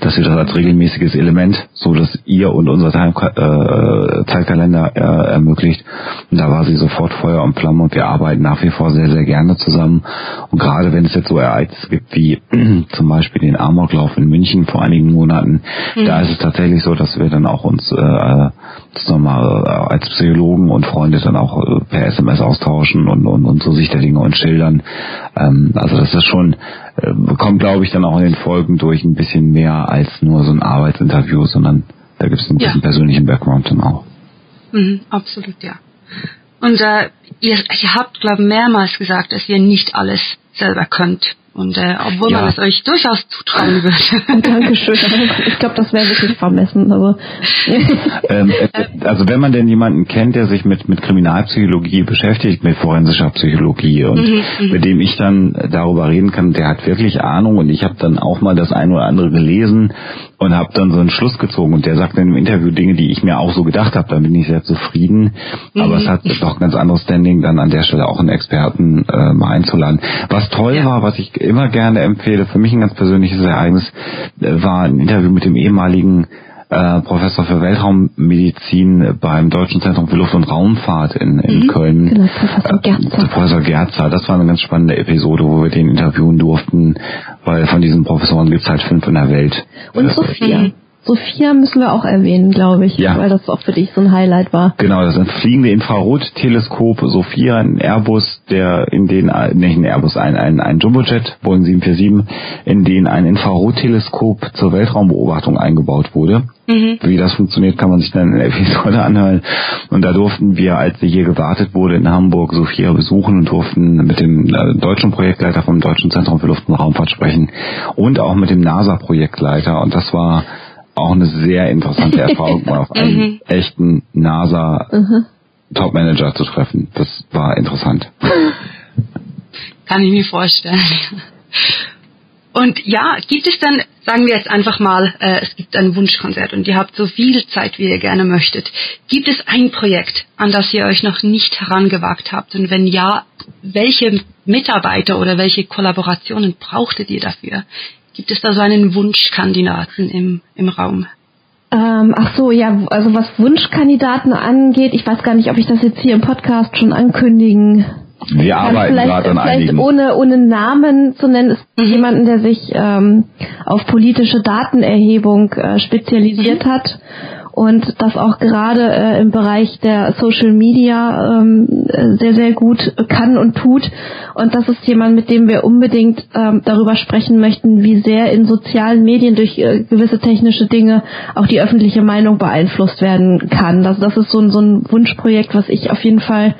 dass wir das als regelmäßiges Element, so dass ihr und unser Time äh, Zeitkalender äh, ermöglicht. Und da war sie sofort Feuer und Flamme und wir arbeiten nach wie vor sehr sehr gerne zusammen. Und gerade wenn es jetzt so Ereignisse gibt wie zum Beispiel den Amoklauf in München vor einigen Monaten, mhm. da ist es tatsächlich so, dass wir dann auch uns äh, das nochmal äh, als Psychologen und Freunde dann auch äh, per SMS austauschen und, und, und so Sicht der Dinge und schildern. Ähm, also das ist schon, äh, kommt glaube ich dann auch in den Folgen durch ein bisschen mehr als nur so ein Arbeitsinterview, sondern da gibt es ein bisschen ja. persönlichen Background dann auch. Mhm, absolut, ja. Und äh, ihr, ihr habt, glaube ich, mehrmals gesagt, dass ihr nicht alles selber könnt. Und äh, obwohl ja. man es euch durchaus zutrauen würde. Dankeschön. Ich glaube, das wäre wirklich vermessen. Aber ähm, äh, also wenn man denn jemanden kennt, der sich mit, mit Kriminalpsychologie beschäftigt, mit forensischer Psychologie und mhm, mhm, mit dem ich dann darüber reden kann, der hat wirklich Ahnung und ich habe dann auch mal das eine oder andere gelesen und habe dann so einen Schluss gezogen und der sagt in dem Interview Dinge, die ich mir auch so gedacht habe, da bin ich sehr zufrieden. Mhm. Aber es hat doch ganz anderes Standing, dann an der Stelle auch einen Experten äh, mal einzuladen. Was toll ja. war, was ich immer gerne empfehle, für mich ein ganz persönliches Ereignis, äh, war ein Interview mit dem ehemaligen äh, Professor für Weltraummedizin beim Deutschen Zentrum für Luft- und Raumfahrt in, in mhm. Köln. Genau, Professor Gerzer. Äh, Professor Gerzer. Das war eine ganz spannende Episode, wo wir den interviewen durften, weil von diesen Professoren gibt es halt fünf in der Welt. Und Sophia. Sophia müssen wir auch erwähnen, glaube ich, ja. weil das auch für dich so ein Highlight war. Genau, das ist ein fliegende Infrarotteleskop Sophia, ein Airbus, der in den, nicht ein Airbus, ein, ein, ein Jumbojet, Boeing 747, in den ein Infrarotteleskop zur Weltraumbeobachtung eingebaut wurde. Mhm. Wie das funktioniert, kann man sich dann in der Episode anhören. Und da durften wir, als sie hier gewartet wurde, in Hamburg Sophia besuchen und durften mit dem äh, deutschen Projektleiter vom Deutschen Zentrum für Luft- und Raumfahrt sprechen und auch mit dem NASA-Projektleiter. Und das war auch eine sehr interessante Erfahrung, mal auf einen mhm. echten NASA mhm. Top-Manager zu treffen. Das war interessant. Kann ich mir vorstellen. Und ja, gibt es dann, sagen wir jetzt einfach mal, äh, es gibt ein Wunschkonzert und ihr habt so viel Zeit, wie ihr gerne möchtet. Gibt es ein Projekt, an das ihr euch noch nicht herangewagt habt? Und wenn ja, welche Mitarbeiter oder welche Kollaborationen brauchtet ihr dafür? Gibt es da so einen Wunschkandidaten im, im Raum? Ähm, ach so, ja, also was Wunschkandidaten angeht, ich weiß gar nicht, ob ich das jetzt hier im Podcast schon ankündigen wir arbeiten gerade an vielleicht einigen. Ohne, ohne Namen zu nennen, ist mhm. jemanden, der sich ähm, auf politische Datenerhebung äh, spezialisiert mhm. hat und das auch gerade äh, im Bereich der Social Media ähm, sehr, sehr gut kann und tut. Und das ist jemand, mit dem wir unbedingt ähm, darüber sprechen möchten, wie sehr in sozialen Medien durch äh, gewisse technische Dinge auch die öffentliche Meinung beeinflusst werden kann. Das, das ist so ein, so ein Wunschprojekt, was ich auf jeden Fall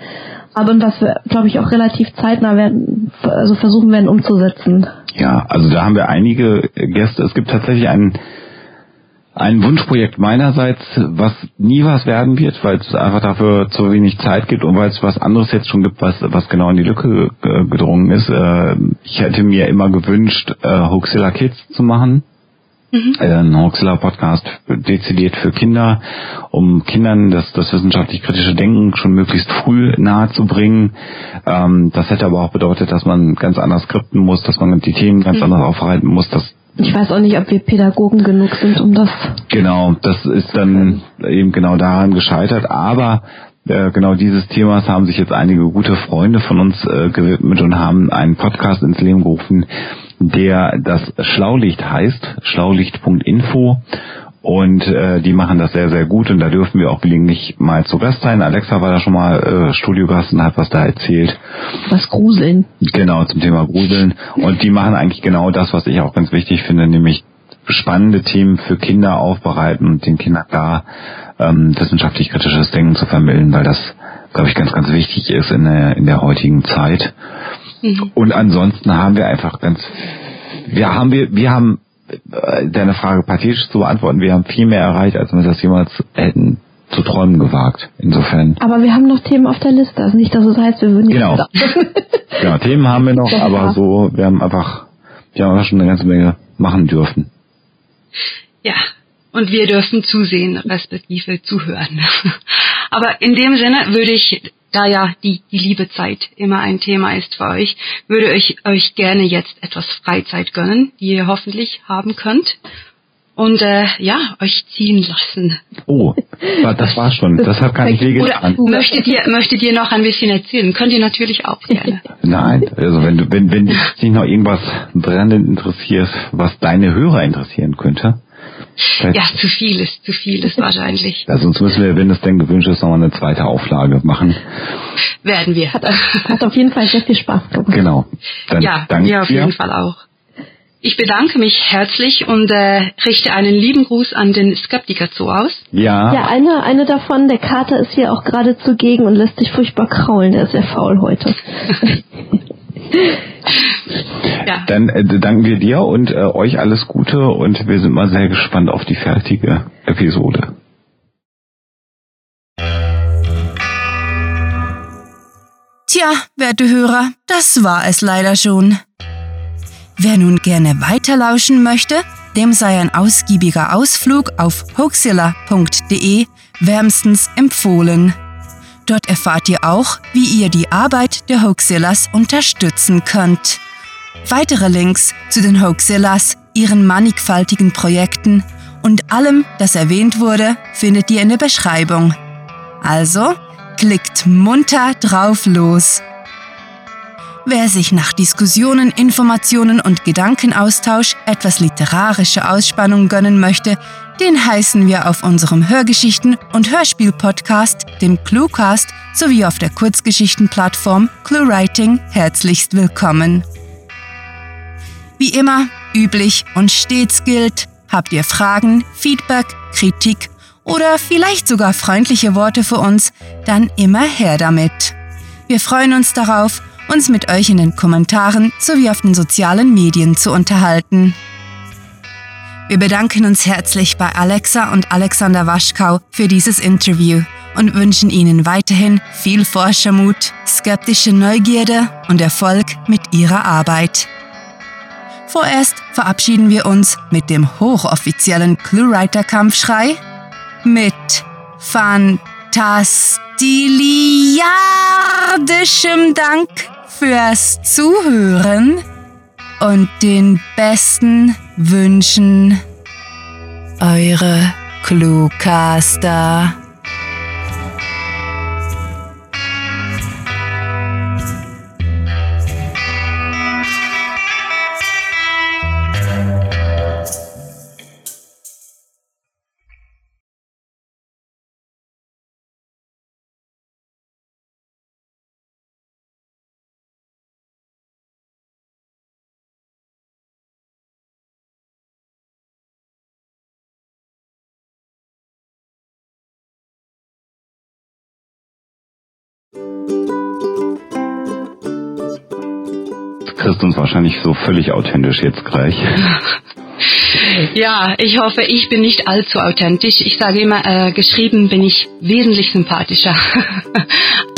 habe und was wir, glaube ich, auch relativ zeitnah werden, also versuchen werden umzusetzen. Ja, also da haben wir einige Gäste. Es gibt tatsächlich einen ein Wunschprojekt meinerseits, was nie was werden wird, weil es einfach dafür zu wenig Zeit gibt und weil es was anderes jetzt schon gibt, was, was genau in die Lücke gedrungen ist. Äh, ich hätte mir immer gewünscht, äh, Hoaxilla Kids zu machen. Mhm. Äh, ein Hoaxilla Podcast dezidiert für Kinder, um Kindern das, das wissenschaftlich-kritische Denken schon möglichst früh nahezubringen. Ähm, das hätte aber auch bedeutet, dass man ganz anders skripten muss, dass man die Themen ganz mhm. anders aufbereiten muss. Das ich weiß auch nicht, ob wir Pädagogen genug sind, um das. Genau, das ist dann eben genau daran gescheitert. Aber äh, genau dieses Themas haben sich jetzt einige gute Freunde von uns äh, gewidmet und haben einen Podcast ins Leben gerufen, der das Schlaulicht heißt, schlaulicht.info Und äh, die machen das sehr, sehr gut und da dürfen wir auch gelegentlich mal zu Gast sein. Alexa war da schon mal äh, Studiogast und hat was da erzählt. Was Gruseln. Genau, zum Thema Gruseln. Und die machen eigentlich genau das, was ich auch ganz wichtig finde, nämlich spannende Themen für Kinder aufbereiten und den Kindern da ähm, wissenschaftlich kritisches Denken zu vermitteln, weil das, glaube ich, ganz, ganz wichtig ist in der, in der heutigen Zeit. Mhm. Und ansonsten haben wir einfach ganz, wir haben, wir, wir haben, deine Frage pathetisch zu beantworten, wir haben viel mehr erreicht, als wir das jemals hätten zu träumen gewagt. Insofern. Aber wir haben noch Themen auf der Liste. Also nicht, dass es heißt, wir würden nicht. Genau. genau, Themen haben wir noch, aber so, wir haben einfach, wir haben einfach schon eine ganze Menge machen dürfen. Ja, und wir dürfen zusehen, respektive zuhören. Aber in dem Sinne würde ich, da ja die, die liebe Zeit immer ein Thema ist für euch, würde ich euch gerne jetzt etwas Freizeit gönnen, die ihr hoffentlich haben könnt. Und äh, ja, euch ziehen lassen. Oh, das war schon. Das hat gar nicht wehgetan. Oder möchtet ihr, möchtet ihr noch ein bisschen erzählen? Könnt ihr natürlich auch gerne. Nein, also wenn du, wenn, wenn dich noch irgendwas brennend interessiert, was deine Hörer interessieren könnte, ja, zu viel ist, zu viel ist wahrscheinlich. Ja, sonst müssen wir, wenn es denn gewünscht ist, nochmal eine zweite Auflage machen. Werden wir. Hat, hat auf jeden Fall sehr viel Spaß gemacht. Genau. Dann ja, ja, auf dir. jeden Fall auch. Ich bedanke mich herzlich und äh, richte einen lieben Gruß an den Skeptiker Zoo aus. Ja. Ja, eine, eine davon, der Kater ist hier auch gerade zugegen und lässt sich furchtbar kraulen. Der ist sehr faul heute. ja. Dann äh, danken wir dir und äh, euch alles Gute und wir sind mal sehr gespannt auf die fertige Episode. Tja, werte Hörer, das war es leider schon. Wer nun gerne weiterlauschen möchte, dem sei ein ausgiebiger Ausflug auf hoaxilla.de wärmstens empfohlen. Dort erfahrt ihr auch, wie ihr die Arbeit der Hoaxillas unterstützen könnt. Weitere Links zu den Hoaxillas, ihren mannigfaltigen Projekten und allem, das erwähnt wurde, findet ihr in der Beschreibung. Also, klickt munter drauf los. Wer sich nach Diskussionen, Informationen und Gedankenaustausch etwas literarische Ausspannung gönnen möchte, den heißen wir auf unserem Hörgeschichten- und Hörspiel-Podcast, dem Cluecast, sowie auf der Kurzgeschichtenplattform ClueWriting herzlichst willkommen. Wie immer, üblich und stets gilt, habt ihr Fragen, Feedback, Kritik oder vielleicht sogar freundliche Worte für uns, dann immer her damit. Wir freuen uns darauf, uns mit euch in den Kommentaren sowie auf den sozialen Medien zu unterhalten. Wir bedanken uns herzlich bei Alexa und Alexander Waschkau für dieses Interview und wünschen Ihnen weiterhin viel Forschermut, skeptische Neugierde und Erfolg mit Ihrer Arbeit. Vorerst verabschieden wir uns mit dem hochoffiziellen ClueWriter-Kampfschrei mit fantastiliardischem Dank fürs Zuhören und den besten Wünschen. Eure Cluecaster. Uns wahrscheinlich so völlig authentisch jetzt gleich. Ja, ich hoffe, ich bin nicht allzu authentisch. Ich sage immer, äh, geschrieben bin ich wesentlich sympathischer.